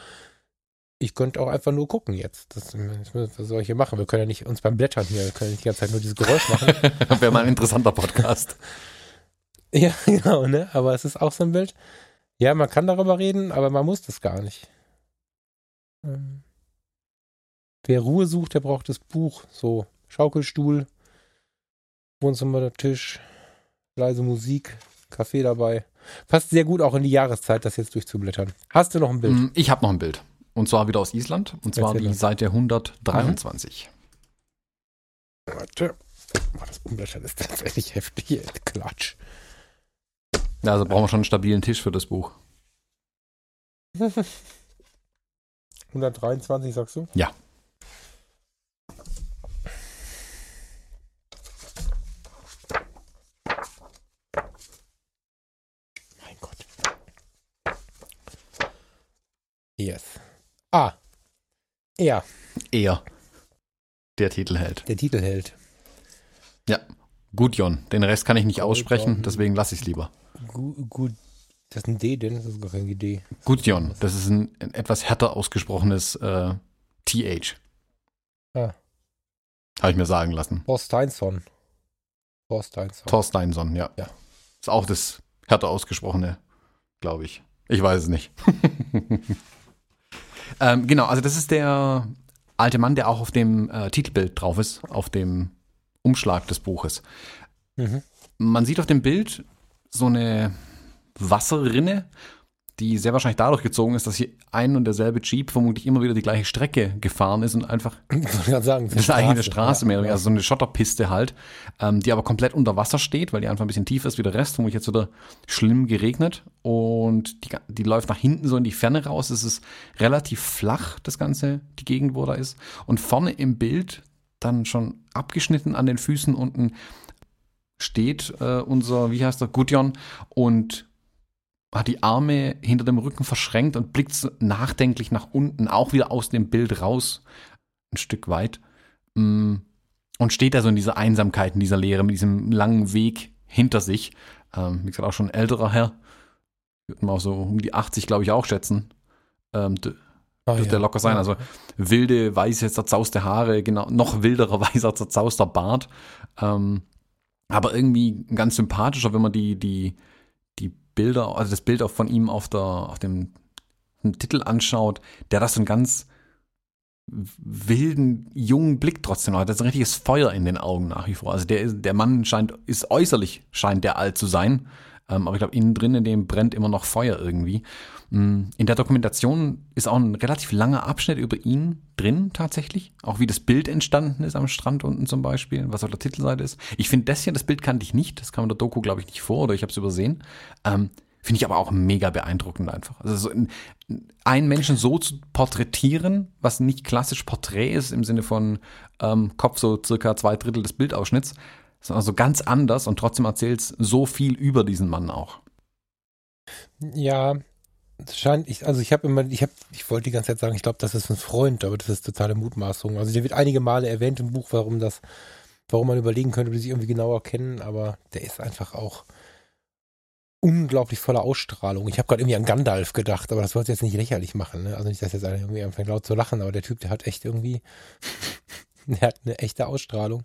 ich könnte auch einfach nur gucken jetzt. Das, was soll ich hier machen? Wir können ja nicht uns beim Blättern hier, wir können nicht die ganze Zeit nur dieses Geräusch machen.
Wäre mal ein interessanter Podcast.
ja, genau, ne? Aber es ist auch so ein Bild. Ja, man kann darüber reden, aber man muss das gar nicht. Ähm, wer Ruhe sucht, der braucht das Buch. So, Schaukelstuhl, Wohnzimmer, der Tisch, leise Musik, Kaffee dabei. Passt sehr gut auch in die Jahreszeit, das jetzt durchzublättern. Hast du noch ein Bild?
Mm, Ich habe noch ein Bild. Und zwar wieder aus Island. Und zwar
Erzähl
die
mal.
Seite 123.
Warte. Oh, das Umblättern ist tatsächlich heftig. Klatsch.
Ja, also brauchen wir schon einen stabilen Tisch für das Buch.
123, sagst du?
Ja.
Mein Gott. Yes. Ah. Er,
Er. Der Titelheld.
der Titelheld.
Gudjon. Den Rest kann ich nicht aussprechen, deswegen lasse ich es lieber.
Gut, gut. Das ist ein D, denn das ist gar kein D.
Gudjon. Das ist ein, ein etwas härter ausgesprochenes äh, TH.
Ah.
Habe ich mir sagen lassen.
Thorsteinsson. Thorsteinsson.
Thorsteinsson, ja.
Ja.
Ist auch das härter ausgesprochene, glaube ich. Ich weiß es nicht. ähm, genau, also das ist der alte Mann, der auch auf dem äh, Titelbild drauf ist, auf dem Umschlag des Buches.
Mhm.
Man sieht auf dem Bild so eine Wasserrinne, die sehr wahrscheinlich dadurch gezogen ist, dass hier ein und derselbe Jeep vermutlich immer wieder die gleiche Strecke gefahren ist und einfach
Ich sagen,
das ist eigentlich eine Straße mehr,
ja,
weniger, also so eine Schotterpiste halt, ähm, die aber komplett unter Wasser steht, weil die einfach ein bisschen tiefer ist wie der Rest, vermutlich jetzt wieder schlimm geregnet und die, die läuft nach hinten so in die Ferne raus. Es ist relativ flach, das Ganze, die Gegend, wo da ist. Und vorne im Bild, dann schon abgeschnitten an den Füßen unten, steht äh, unser, wie heißt der, Gudjon und hat die Arme hinter dem Rücken verschränkt und blickt nachdenklich nach unten, auch wieder aus dem Bild raus, ein Stück weit. Mm, Und steht da so in dieser Einsamkeit, in dieser Leere, mit diesem langen Weg hinter sich. Ähm, wie gesagt, auch schon ein älterer Herr. Würde man auch so um die 80, glaube ich, auch schätzen. Ähm,
Ah,
dürfte
ja.
locker sein. Also wilde, weiße, zerzauste Haare, genau, noch wilderer, weißer, zerzauster Bart. Ähm, aber irgendwie ganz sympathischer, wenn man die, die, die Bilder, also das Bild auch von ihm auf, der, auf dem Titel anschaut, der das so einen ganz wilden, jungen Blick trotzdem noch hat. Das ist ein richtiges Feuer in den Augen nach wie vor. Also der, ist- der Mann scheint, ist äußerlich, scheint der alt zu sein. Ähm, aber ich glaube, innen drin, in dem brennt immer noch Feuer irgendwie. In der Dokumentation ist auch ein relativ langer Abschnitt über ihn drin tatsächlich. Auch wie das Bild entstanden ist am Strand unten zum Beispiel, was auf der Titelseite ist. Ich finde das hier, das Bild kannte ich nicht. Das kam in der Doku, glaube ich, nicht vor oder ich habe es übersehen. Ähm, finde ich aber auch mega beeindruckend einfach. Also so ein, einen Menschen so zu porträtieren, was nicht klassisch Porträt ist im Sinne von ähm, Kopf so circa zwei Drittel des Bildausschnitts, sondern so ganz anders und trotzdem erzählt es so viel über diesen Mann auch.
Ja, es scheint, ich, also ich habe immer, ich habe, ich wollte die ganze Zeit sagen, ich glaube, das ist ein Freund, aber das ist totale Mutmaßung. Also der wird einige Male erwähnt im Buch, warum das, warum man überlegen könnte, ob die sich irgendwie genauer kennen, aber der ist einfach auch unglaublich voller Ausstrahlung. Ich habe gerade irgendwie an Gandalf gedacht, aber das wollte jetzt nicht lächerlich machen. Ne? Also nicht, dass jetzt einer irgendwie anfängt laut zu lachen, aber der Typ, der hat echt irgendwie, der hat eine echte Ausstrahlung.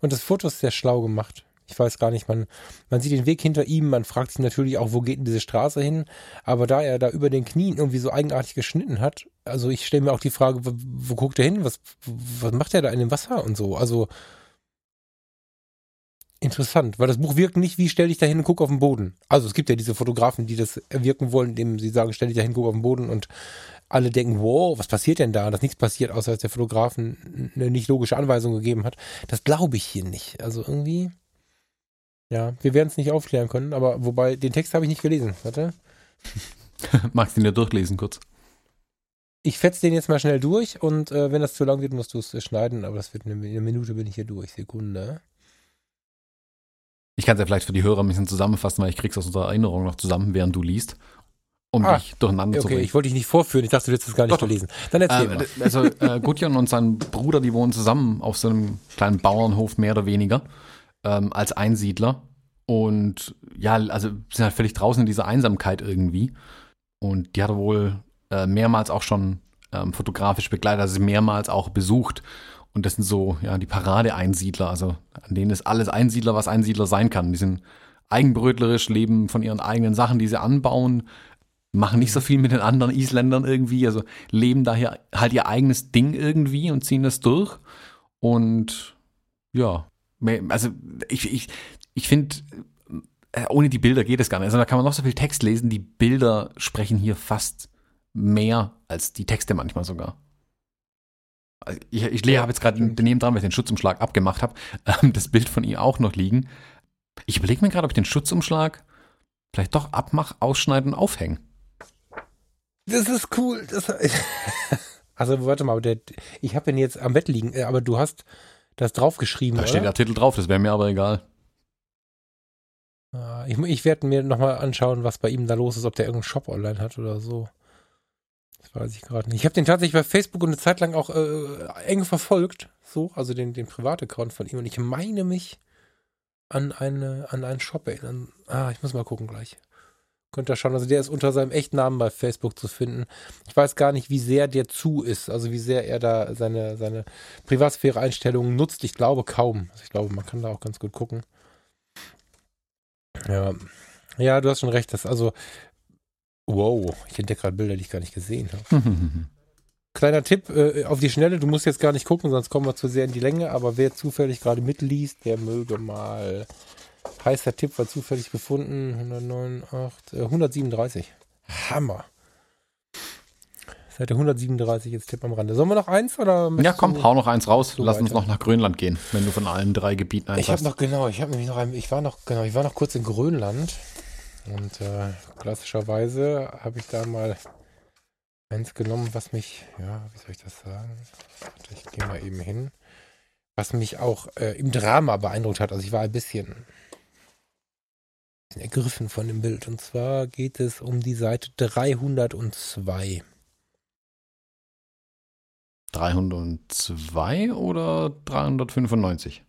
Und das Foto ist sehr schlau gemacht. Ich weiß gar nicht, man, man sieht den Weg hinter ihm, man fragt sich natürlich auch, wo geht denn diese Straße hin? Aber da er da über den Knien irgendwie so eigenartig geschnitten hat, also ich stelle mir auch die Frage, wo, wo guckt er hin? Was, was macht er da in dem Wasser und so? Also interessant, weil das Buch wirkt nicht wie stell dich da hin und guck auf den Boden. Also es gibt ja diese Fotografen, die das wirken wollen, indem sie sagen, stell dich da hin, guck auf den Boden und alle denken, wow, was passiert denn da? Dass nichts passiert, außer dass der Fotografen eine nicht logische Anweisung gegeben hat. Das glaube ich hier nicht. Also irgendwie, ja, wir werden es nicht aufklären können, aber wobei, den Text habe ich nicht gelesen. Warte.
Magst du ihn ja durchlesen kurz?
Ich fetze den jetzt mal schnell durch und äh, wenn das zu lang wird, musst du es äh, schneiden, aber das wird eine, in einer Minute bin ich hier durch. Sekunde.
Ich kann es ja vielleicht für die Hörer ein bisschen zusammenfassen, weil ich krieg's aus unserer Erinnerung noch zusammen, während du liest, um
Ah,
dich durcheinander zu
Okay,
bringen.
ich wollte dich nicht vorführen. Ich dachte, du hättest es gar nicht
Doch,
gelesen. Dann erzähl
Ähm,
mal.
also äh, Gudjon und sein Bruder, die wohnen zusammen auf so einem kleinen Bauernhof mehr oder weniger. Ähm, als Einsiedler und ja, also sind halt völlig draußen in dieser Einsamkeit irgendwie. Und die hat er wohl äh, mehrmals auch schon ähm, fotografisch begleitet, also mehrmals auch besucht. Und das sind so, ja, die Parade-Einsiedler, also an denen ist alles Einsiedler, was Einsiedler sein kann. Die sind eigenbrötlerisch, leben von ihren eigenen Sachen, die sie anbauen, machen nicht so viel mit den anderen Isländern irgendwie, also leben daher halt ihr eigenes Ding irgendwie und ziehen das durch. Und ja, also ich, ich, ich finde, äh, ohne die Bilder geht es gar nicht. Also da kann man noch so viel Text lesen, die Bilder sprechen hier fast mehr als die Texte manchmal sogar. Also ich, ich ja, habe jetzt gerade daneben dran, weil ich den Schutzumschlag abgemacht habe, ähm, das Bild von ihr auch noch liegen. Ich überlege mir gerade, ob ich den Schutzumschlag vielleicht doch abmach, ausschneiden und aufhängen.
Das ist cool. Das, also warte mal, der, ich habe ihn jetzt am Bett liegen, äh, aber du hast das draufgeschrieben.
Da
oder?
steht der Titel drauf, das wäre mir aber egal.
Ah, ich, ich werde mir nochmal anschauen, was bei ihm da los ist, ob der irgendeinen Shop online hat oder so. Das weiß ich gerade nicht. Ich habe den tatsächlich bei Facebook eine Zeit lang auch äh, eng verfolgt, so, also den, den Privataccount von ihm. Und ich meine mich an, eine, an einen Shop erinnern. Ah, ich muss mal gucken gleich. Könnt ihr schauen. Also der ist unter seinem echten Namen bei Facebook zu finden. Ich weiß gar nicht, wie sehr der zu ist. Also wie sehr er da seine, seine Privatsphäre-Einstellungen nutzt. Ich glaube kaum. Also ich glaube, man kann da auch ganz gut gucken. Ja. Ja, du hast schon recht. Das also. Wow, ich entdecke gerade Bilder, die ich gar nicht gesehen habe. Kleiner Tipp äh, auf die Schnelle, du musst jetzt gar nicht gucken, sonst kommen wir zu sehr in die Länge, aber wer zufällig gerade mitliest, der möge mal. Heißer Tipp war zufällig gefunden. 109, äh, 137. Hammer. Seite 137 jetzt Tipp am Rande. Sollen wir noch eins oder?
Ja, komm, hau noch eins raus. So Lass weiter. uns noch nach Grönland gehen, wenn du von allen drei Gebieten
eins Ich habe noch genau, ich habe nämlich noch, ein, ich war noch genau, ich war noch kurz in Grönland und äh, klassischerweise habe ich da mal eins genommen, was mich, ja, wie soll ich das sagen? Warte, ich gehe mal eben hin. Was mich auch äh, im Drama beeindruckt hat. Also ich war ein bisschen ergriffen von dem Bild. Und zwar geht es um die Seite 302.
302 oder 395?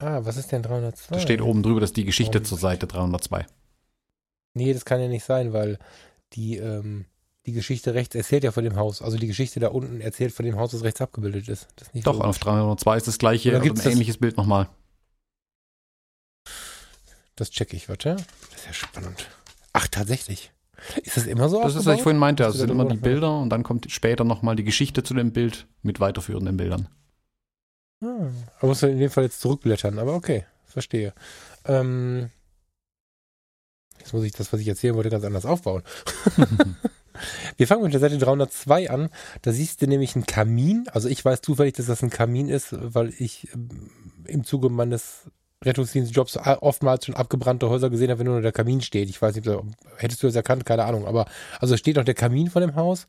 Ah, was ist denn 302? Da
steht oben drüber, dass die Geschichte zur Seite 302.
Nee, das kann ja nicht sein, weil die, ähm, die Geschichte rechts erzählt ja von dem Haus. Also die Geschichte da unten erzählt von dem Haus, das rechts abgebildet ist. ist
Doch, logisch. auf 302 ist das gleiche,
also ein
ähnliches Bild nochmal.
Das checke ich, warte. Das ist ja spannend. Ach, tatsächlich. Ist das immer so?
Das ist, was ich vorhin meinte. Also sind immer die Bilder und dann kommt später nochmal die Geschichte zu dem Bild mit weiterführenden Bildern.
Ah, aber muss in dem Fall jetzt zurückblättern, aber okay, verstehe. Ähm, jetzt muss ich das, was ich erzählen wollte, ganz anders aufbauen. Wir fangen mit der Seite 302 an. Da siehst du nämlich einen Kamin. Also ich weiß zufällig, dass das ein Kamin ist, weil ich ähm, im Zuge meines Rettungsdienstjobs oftmals schon abgebrannte Häuser gesehen habe, wenn nur der Kamin steht. Ich weiß nicht, hättest du das erkannt? Keine Ahnung. Aber also steht noch der Kamin von dem Haus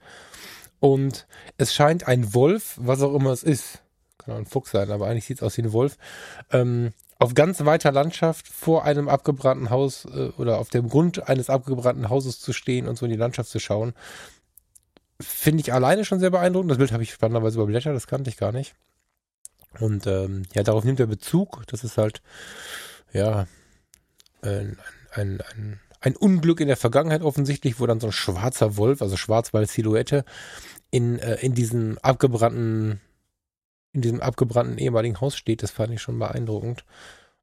und es scheint ein Wolf, was auch immer es ist, kann auch ein Fuchs sein, aber eigentlich sieht es aus wie ein Wolf, ähm, auf ganz weiter Landschaft vor einem abgebrannten Haus äh, oder auf dem Grund eines abgebrannten Hauses zu stehen und so in die Landschaft zu schauen, finde ich alleine schon sehr beeindruckend. Das Bild habe ich spannenderweise überblättert, das kannte ich gar nicht. Und ähm, ja, darauf nimmt er Bezug. Das ist halt, ja, ein, ein, ein, ein Unglück in der Vergangenheit offensichtlich, wo dann so ein schwarzer Wolf, also schwarz weil Silhouette, in, äh, in diesem abgebrannten, in diesem abgebrannten ehemaligen Haus steht. Das fand ich schon beeindruckend.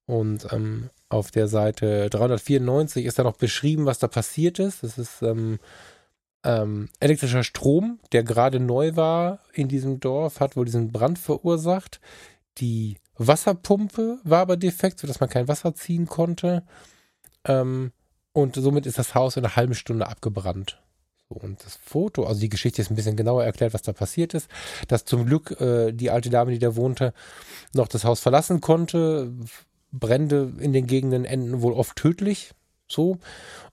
Und ähm, auf der Seite 394 ist da noch beschrieben, was da passiert ist. Das ist ähm, ähm, elektrischer Strom, der gerade neu war in diesem Dorf, hat wohl diesen Brand verursacht. Die Wasserpumpe war aber defekt, sodass man kein Wasser ziehen konnte. Ähm, und somit ist das Haus in einer halben Stunde abgebrannt. Und das Foto, also die Geschichte ist ein bisschen genauer erklärt, was da passiert ist. Dass zum Glück äh, die alte Dame, die da wohnte, noch das Haus verlassen konnte. Brände in den Gegenden enden wohl oft tödlich. So.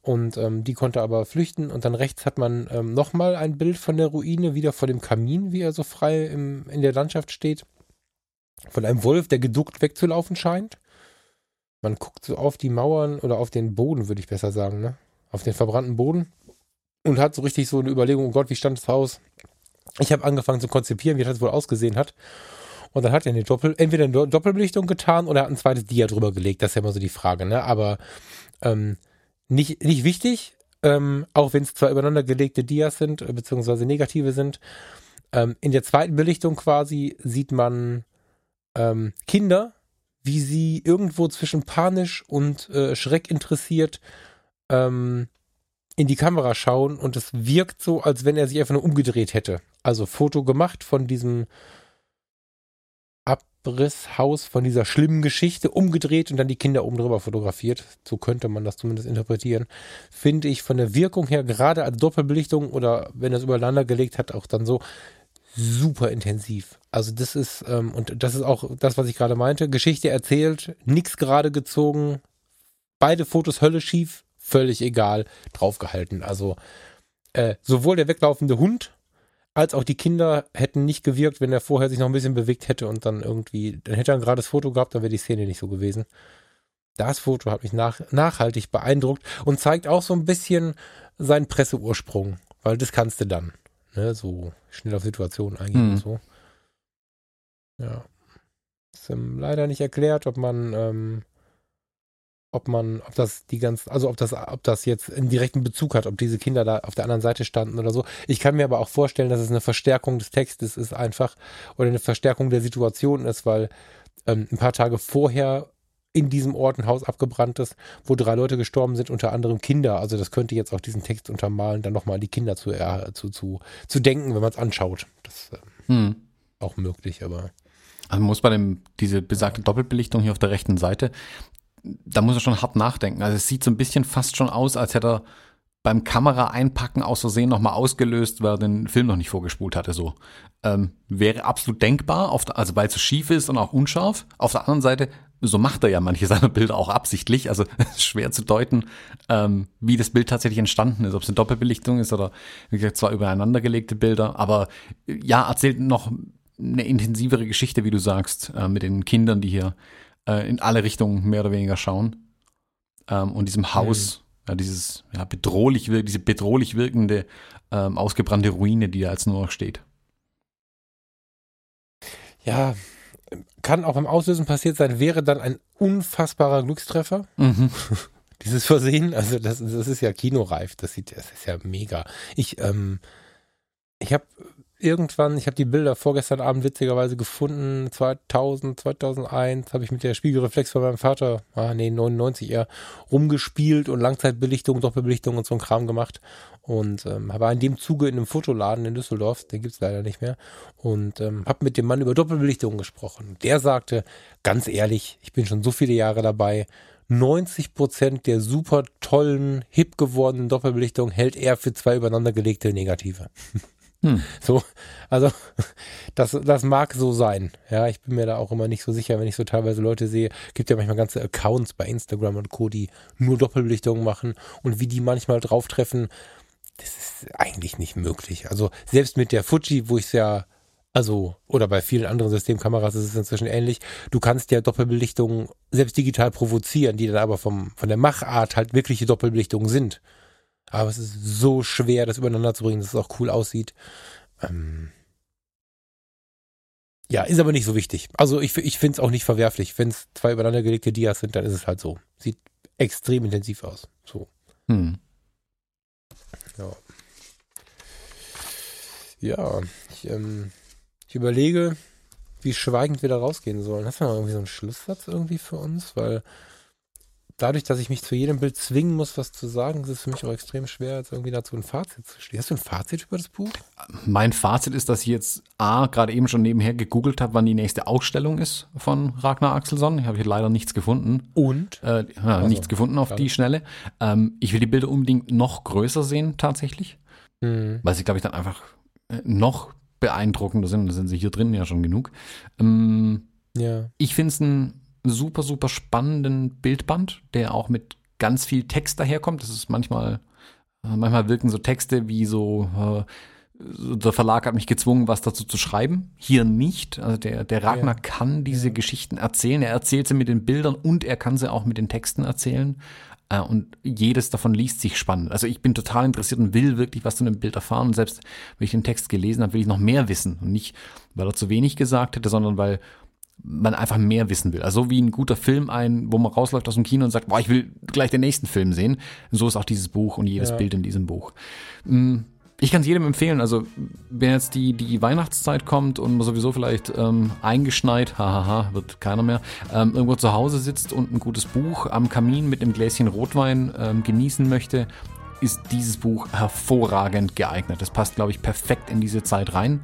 Und ähm, die konnte aber flüchten. Und dann rechts hat man ähm, nochmal ein Bild von der Ruine, wieder vor dem Kamin, wie er so frei im, in der Landschaft steht. Von einem Wolf, der geduckt wegzulaufen scheint. Man guckt so auf die Mauern oder auf den Boden, würde ich besser sagen, ne? Auf den verbrannten Boden. Und hat so richtig so eine Überlegung, oh Gott, wie stand das Haus? Ich habe angefangen zu konzipieren, wie das wohl ausgesehen hat. Und dann hat er eine Doppel, entweder eine Doppelbelichtung getan oder hat ein zweites Dia drüber gelegt. Das ist ja immer so die Frage, ne? Aber ähm, nicht, nicht wichtig, ähm, auch wenn es zwar übereinander gelegte Dias sind, äh, beziehungsweise negative sind. Ähm, in der zweiten Belichtung quasi sieht man ähm, Kinder, wie sie irgendwo zwischen panisch und äh, Schreck interessiert ähm, in die Kamera schauen und es wirkt so, als wenn er sich einfach nur umgedreht hätte. Also Foto gemacht von diesem Abrisshaus, von dieser schlimmen Geschichte, umgedreht und dann die Kinder oben drüber fotografiert. So könnte man das zumindest interpretieren. Finde ich von der Wirkung her, gerade als Doppelbelichtung oder wenn es übereinander gelegt hat, auch dann so super intensiv. Also das ist, ähm, und das ist auch das, was ich gerade meinte, Geschichte erzählt, nichts gerade gezogen, beide Fotos Hölle schief, völlig egal, draufgehalten. Also äh, sowohl der weglaufende Hund als auch die Kinder hätten nicht gewirkt, wenn er vorher sich noch ein bisschen bewegt hätte und dann irgendwie, dann hätte er ein gerades Foto gehabt, dann wäre die Szene nicht so gewesen. Das Foto hat mich nach, nachhaltig beeindruckt und zeigt auch so ein bisschen seinen Presseursprung, weil das kannst du dann ne, so schnell auf Situationen eingehen mhm. und so. Ja. Ist ähm, leider nicht erklärt, ob man, ähm, ob man, ob das die ganz, also ob das, ob das jetzt einen direkten Bezug hat, ob diese Kinder da auf der anderen Seite standen oder so. Ich kann mir aber auch vorstellen, dass es eine Verstärkung des Textes ist einfach oder eine Verstärkung der Situation ist, weil ähm, ein paar Tage vorher in diesem Ort ein Haus abgebrannt ist, wo drei Leute gestorben sind, unter anderem Kinder. Also das könnte jetzt auch diesen Text untermalen, dann nochmal an die Kinder zu, äh, zu, zu, zu denken, wenn man es anschaut. Das ist äh, hm. auch möglich, aber.
Also man muss bei dem, diese besagte Doppelbelichtung hier auf der rechten Seite, da muss er schon hart nachdenken. Also es sieht so ein bisschen fast schon aus, als hätte er beim Kamera einpacken aus Versehen nochmal ausgelöst, weil er den Film noch nicht vorgespult hatte. So ähm, wäre absolut denkbar, der, also weil es so schief ist und auch unscharf. Auf der anderen Seite so macht er ja manche seiner Bilder auch absichtlich. Also schwer zu deuten, ähm, wie das Bild tatsächlich entstanden ist. Ob es eine Doppelbelichtung ist oder, wie gesagt, zwar übereinander gelegte Bilder. Aber ja, erzählt noch eine intensivere Geschichte, wie du sagst, äh, mit den Kindern, die hier äh, in alle Richtungen mehr oder weniger schauen. Ähm, und diesem Haus, mhm. ja, dieses ja, bedrohlich, diese bedrohlich wirkende, ähm, ausgebrannte Ruine, die da jetzt nur noch steht.
Ja, kann auch beim Auslösen passiert sein, wäre dann ein unfassbarer Glückstreffer. Mhm. Dieses Versehen, also das, das ist ja kinoreif, das sieht, das ist ja mega. Ich, ähm, ich habe irgendwann, ich habe die Bilder vorgestern Abend witzigerweise gefunden, 2000, 2001, habe ich mit der Spiegelreflex von meinem Vater, ah nee, 99 eher, rumgespielt und Langzeitbelichtung, Doppelbelichtung und so ein Kram gemacht und ähm, war in dem Zuge in einem Fotoladen in Düsseldorf, den gibt's leider nicht mehr und ähm, habe mit dem Mann über Doppelbelichtung gesprochen. Der sagte, ganz ehrlich, ich bin schon so viele Jahre dabei, 90 Prozent der super tollen, hip gewordenen Doppelbelichtung hält er für zwei übereinandergelegte Negative. Hm. So, also das, das mag so sein. Ja, ich bin mir da auch immer nicht so sicher, wenn ich so teilweise Leute sehe. Gibt ja manchmal ganze Accounts bei Instagram und Co., die nur Doppelbelichtungen machen und wie die manchmal drauf treffen, das ist eigentlich nicht möglich. Also selbst mit der Fuji, wo ich es ja, also, oder bei vielen anderen Systemkameras ist es inzwischen ähnlich, du kannst ja Doppelbelichtungen selbst digital provozieren, die dann aber vom, von der Machart halt wirkliche Doppelbelichtungen sind. Aber es ist so schwer, das übereinander zu bringen, dass es auch cool aussieht. Ähm ja, ist aber nicht so wichtig. Also ich, ich finde es auch nicht verwerflich. Wenn es zwei übereinander gelegte Dias sind, dann ist es halt so. Sieht extrem intensiv aus. So. Hm. Ja. Ja, ich, ähm, ich überlege, wie schweigend wir da rausgehen sollen. Hast du noch irgendwie so einen Schlusssatz irgendwie für uns? Weil dadurch, dass ich mich zu jedem Bild zwingen muss, was zu sagen, ist es für mich auch extrem schwer, jetzt irgendwie dazu ein Fazit zu stehen. Hast du ein Fazit über das Buch?
Mein Fazit ist, dass ich jetzt A, gerade eben schon nebenher gegoogelt habe, wann die nächste Ausstellung ist von Ragnar Axelsson. Ich habe hier leider nichts gefunden.
Und?
Äh, ja, also, nichts gefunden auf die Schnelle. Ähm, ich will die Bilder unbedingt noch größer sehen, tatsächlich. Mhm. Weil sie, glaube ich, dann einfach äh, noch beeindruckender sind. Da sind sie hier drin ja schon genug. Ähm, ja. Ich finde es ein super, super spannenden Bildband, der auch mit ganz viel Text daherkommt. Das ist manchmal, äh, manchmal wirken so Texte wie so, äh, der Verlag hat mich gezwungen, was dazu zu schreiben. Hier nicht. Also der, der Ragnar ja. kann diese ja. Geschichten erzählen. Er erzählt sie mit den Bildern und er kann sie auch mit den Texten erzählen. Äh, und jedes davon liest sich spannend. Also ich bin total interessiert und will wirklich was zu einem Bild erfahren. Und selbst wenn ich den Text gelesen habe, will ich noch mehr wissen. Und nicht, weil er zu wenig gesagt hätte, sondern weil man einfach mehr wissen will. Also wie ein guter Film ein, wo man rausläuft aus dem Kino und sagt, boah, ich will gleich den nächsten Film sehen. So ist auch dieses Buch und jedes
Ja.
Bild in diesem Buch. Mm, Ich kann es jedem empfehlen. Also wenn jetzt die, die Weihnachtszeit kommt und man sowieso vielleicht ähm, eingeschneit, hahaha, wird keiner mehr, ähm, irgendwo zu Hause sitzt und ein gutes Buch am Kamin mit einem Gläschen Rotwein ähm, genießen möchte, ist dieses Buch hervorragend geeignet. Das passt, glaube ich, perfekt in diese Zeit rein.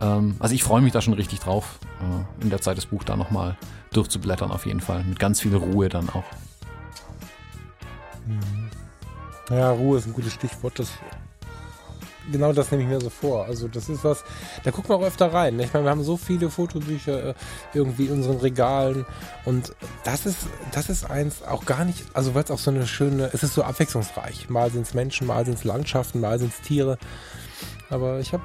Ähm, also ich freue mich da schon richtig drauf, äh, in der Zeit das Buch da nochmal durchzublättern auf jeden Fall. Mit ganz viel Ruhe dann auch.
Ja, Ruhe ist ein gutes Stichwort. Das, genau das nehme ich mir so vor. Also das ist was, da gucken wir auch öfter rein. ne? Ich meine, wir haben so viele Fotobücher äh, irgendwie in unseren Regalen und das ist, das ist eins auch gar nicht, also weil es auch so eine schöne, es ist so abwechslungsreich. Mal sind es Menschen, mal sind es Landschaften, mal sind es Tiere. Aber ich habe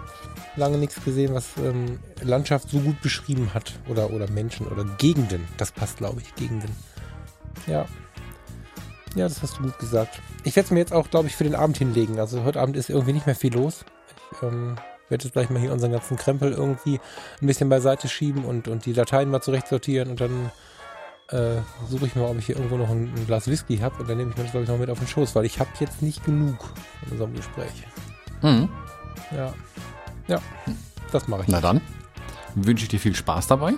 lange nichts gesehen, was ähm, Landschaft so gut beschrieben hat. Oder, oder Menschen oder Gegenden. Das passt, glaube ich, Gegenden. Ja. Ja, das hast du gut gesagt. Ich werde es mir jetzt auch, glaube ich, für den Abend hinlegen. Also heute Abend ist irgendwie nicht mehr viel los. Ich ähm, werde jetzt gleich mal hier unseren ganzen Krempel irgendwie ein bisschen beiseite schieben und, und die Dateien mal zurecht sortieren und dann äh, suche ich mal, ob ich hier irgendwo noch ein, ein Glas Whisky habe und dann nehme ich mir das, glaube ich, noch mit auf den Schoß, weil ich habe jetzt nicht genug von unserem Gespräch.
Mhm.
Ja. Ja, das mache ich.
Na dann wünsche ich dir viel Spaß dabei.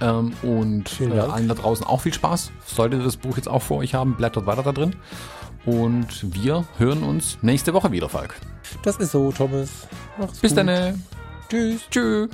Ähm, und äh, allen da draußen auch viel Spaß. Solltet ihr das Buch jetzt auch vor euch haben, blättert weiter da drin. Und wir hören uns nächste Woche wieder, Falk.
Das ist so, Thomas. Mach's
Bis
gut.
dann.
Tschüss.
Tschüss.